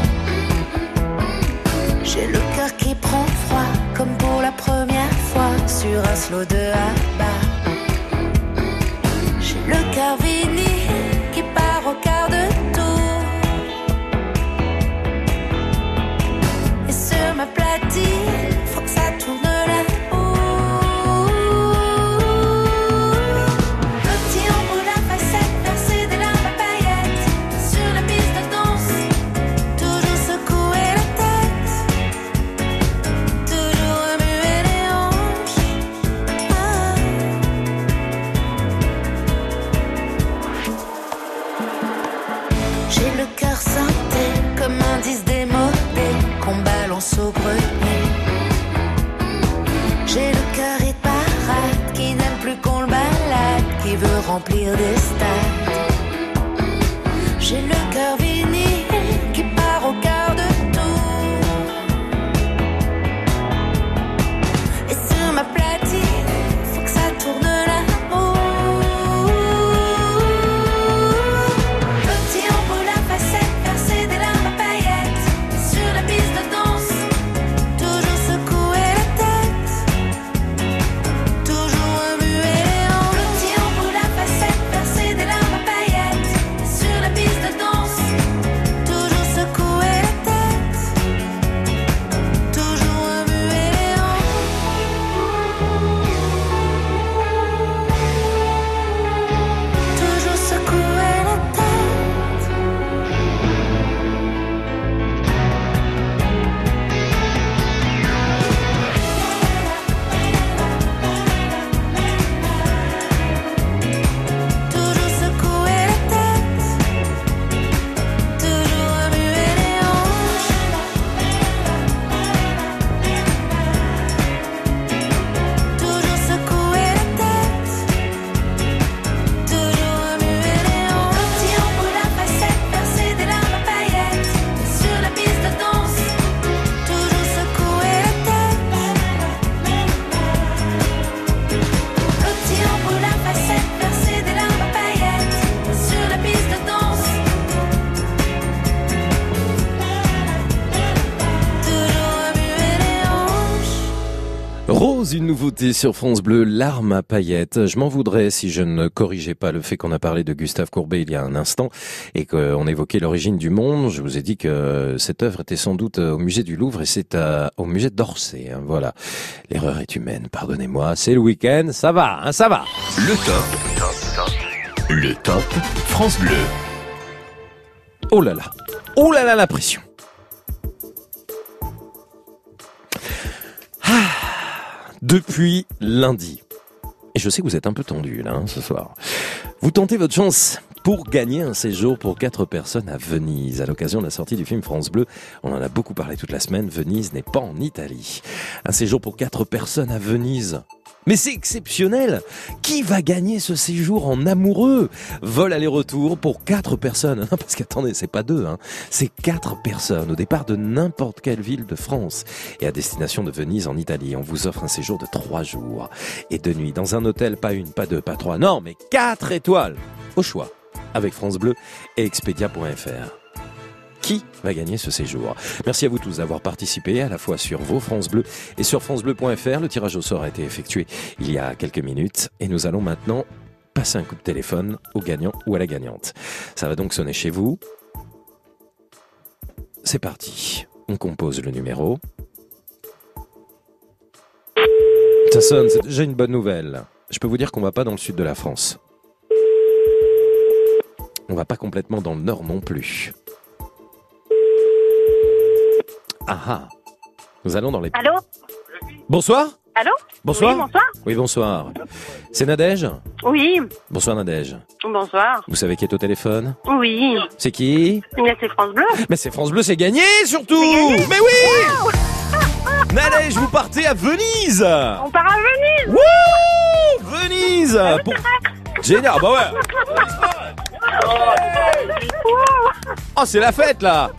J'ai le cœur qui prend froid comme pour la première fois sur un slow de Abba. J'ai le cœur vinyle Sur France Bleu, l'arme à paillettes. Je m'en voudrais si je ne corrigeais pas le fait qu'on a parlé de Gustave Courbet il y a un instant et qu'on évoquait l'origine du monde. Je vous ai dit que cette œuvre était sans doute au musée du Louvre et c'est au musée d'Orsay. hein. Voilà. L'erreur est humaine, pardonnez-moi. C'est le week-end, ça va, hein, ça va. Le top. Le top France Bleu. Oh là là. Oh là là, la pression. Depuis lundi. Et je sais que vous êtes un peu tendu là hein, ce soir. Vous tentez votre chance pour gagner un séjour pour quatre personnes à Venise. À l'occasion de la sortie du film France Bleu, on en a beaucoup parlé toute la semaine, Venise n'est pas en Italie. Un séjour pour quatre personnes à Venise. Mais c'est exceptionnel Qui va gagner ce séjour en amoureux? Vol aller-retour pour quatre personnes. Parce qu'attendez, c'est pas deux, hein. c'est quatre personnes au départ de n'importe quelle ville de France et à destination de Venise en Italie. On vous offre un séjour de trois jours et deux nuits dans un hôtel, pas une, pas deux, pas trois, non, mais quatre étoiles au choix avec France Bleu et Expedia.fr. Qui va gagner ce séjour? Merci à vous tous d'avoir participé à la fois sur vos France Bleu et sur francebleu.fr. Le tirage au sort a été effectué il y a quelques minutes et nous allons maintenant passer un coup de téléphone au gagnant ou à la gagnante. Ça va donc sonner chez vous. C'est parti. On compose le numéro. Ça sonne, c'est déjà une bonne nouvelle. Je peux vous dire qu'on va pas dans le sud de la France. On va pas complètement dans le nord non plus. Ah ah. Nous allons dans les... Allô Bonsoir. Allô Bonsoir. Oui, bonsoir. Oui, bonsoir. C'est Nadège Oui, Bonsoir Nadège. bonsoir. Vous savez qui est au téléphone Oui. C'est qui Mais c'est France Bleu. Mais c'est France Bleu, c'est gagné surtout. Mais oui. Nadège, vous partez à Venise. On part à Venise. Wouh. Venise. Pour- Génial, bah ouais. Oh, c'est la fête là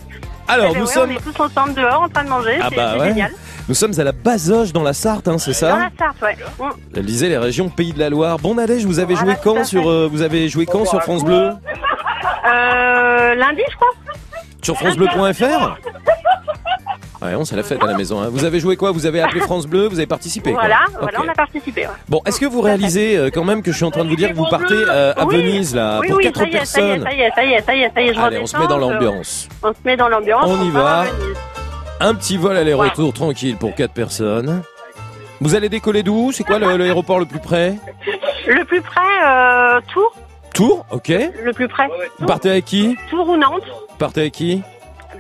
Alors, Eh ben nous ouais, sommes... On est tous ensemble dehors en train de manger, Ah bah ouais. génial. Nous sommes à la Bazoche dans la Sarthe, hein, c'est Dans ça la Sarthe, ouais. Mm. Elle disait les régions Pays de la Loire. Bon Nadège, vous avez Voilà, joué quand sur euh, vous avez joué quand sur France Bleu Euh, lundi, je crois. Sur francebleu.fr Ouais, on c'est la fête à la maison. hein. Vous avez joué quoi? Vous avez appelé France Bleu Vous avez participé quoi Voilà, voilà, on a participé. ouais. Bon, est-ce que vous réalisez euh, quand même que je suis en train de vous dire que vous partez euh, à Oui. Venise là oui, pour oui, quatre ça y est, ça y est, personnes? ça y est, ça y est, ça y est, ça y est, je Allez, on se met dans l'ambiance. On se met dans l'ambiance. On y va. Un petit vol aller-retour tranquille pour quatre personnes. Vous allez décoller d'où? C'est quoi le- l'aéroport le plus près? Le plus près, euh, Tours. Tours, ok. Le plus près. Vous partez avec qui? Tours ou Nantes. Vous partez avec qui?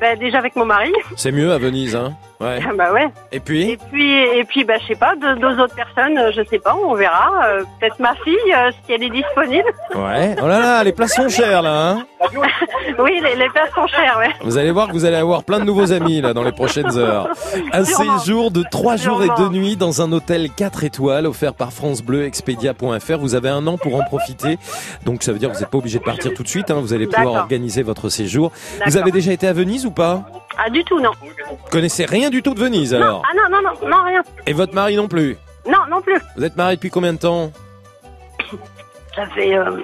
Ben, déjà avec mon mari. C'est mieux à Venise, hein Ouais. Ah bah ouais. Et puis Et puis, et puis, bah, je sais pas, deux, deux autres personnes, euh, je sais pas, on verra. Euh, Peut-être ma fille, euh, si elle est disponible. Ouais. Oh là là, les places sont chères là, hein oui, les, les places sont chères, ouais. Vous allez voir que vous allez avoir plein de nouveaux amis là dans les prochaines heures. Un Sûrement. séjour de 3 jours et Sûrement. 2 nuits dans un hôtel 4 étoiles offert par France Bleu Expedia.fr. Vous avez un an pour en profiter. Donc ça veut dire que vous n'êtes pas obligé de partir tout de suite. hein. Vous allez pouvoir D'accord. organiser votre séjour. Vous D'accord. avez déjà été à Venise ou pas? Ah, du tout, non. Vous connaissez rien du tout de Venise Non, alors ah non, non, non, non, rien. Et votre mari non plus Non, non plus. Vous êtes marié depuis combien de temps Ça fait euh,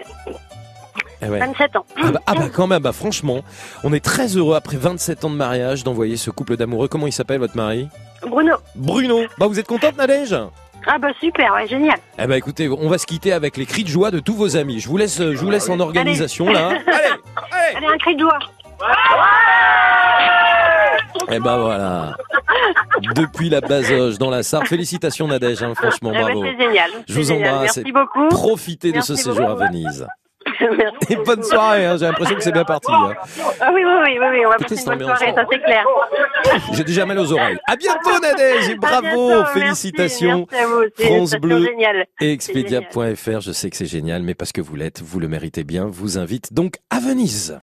Eh ouais. 27 ans. Ah bah, ah bah, quand même, bah franchement, on est très heureux après 27 ans de mariage d'envoyer ce couple d'amoureux. Comment il s'appelle votre mari Bruno. Bruno. Bah vous êtes contente Nadège Ah bah super, ouais, génial. Eh bah écoutez, on va se quitter avec les cris de joie de tous vos amis. Je vous laisse, je vous laisse en organisation là. Allez, Allez, un cri de joie. Eh bah voilà. Depuis la Bazoche dans la Sarthe. Félicitations Nadège, hein, franchement, Eh ben, bravo. c'est génial. Je vous génial. embrasse. Merci et beaucoup. Profitez de ce séjour beaucoup. à Venise. Merci. Et bonne soirée, hein, j'ai l'impression que c'est bien parti. hein. Ah oui, oui, oui, oui, on va passer une bonne soirée, ça c'est clair. J'ai déjà mal aux oreilles. À bientôt Nadège et bravo, bientôt, félicitations. merci à vous, France Bleu et. Expedia.fr, je sais que c'est génial, mais parce que vous l'êtes, vous le méritez bien, vous invite donc à Venise.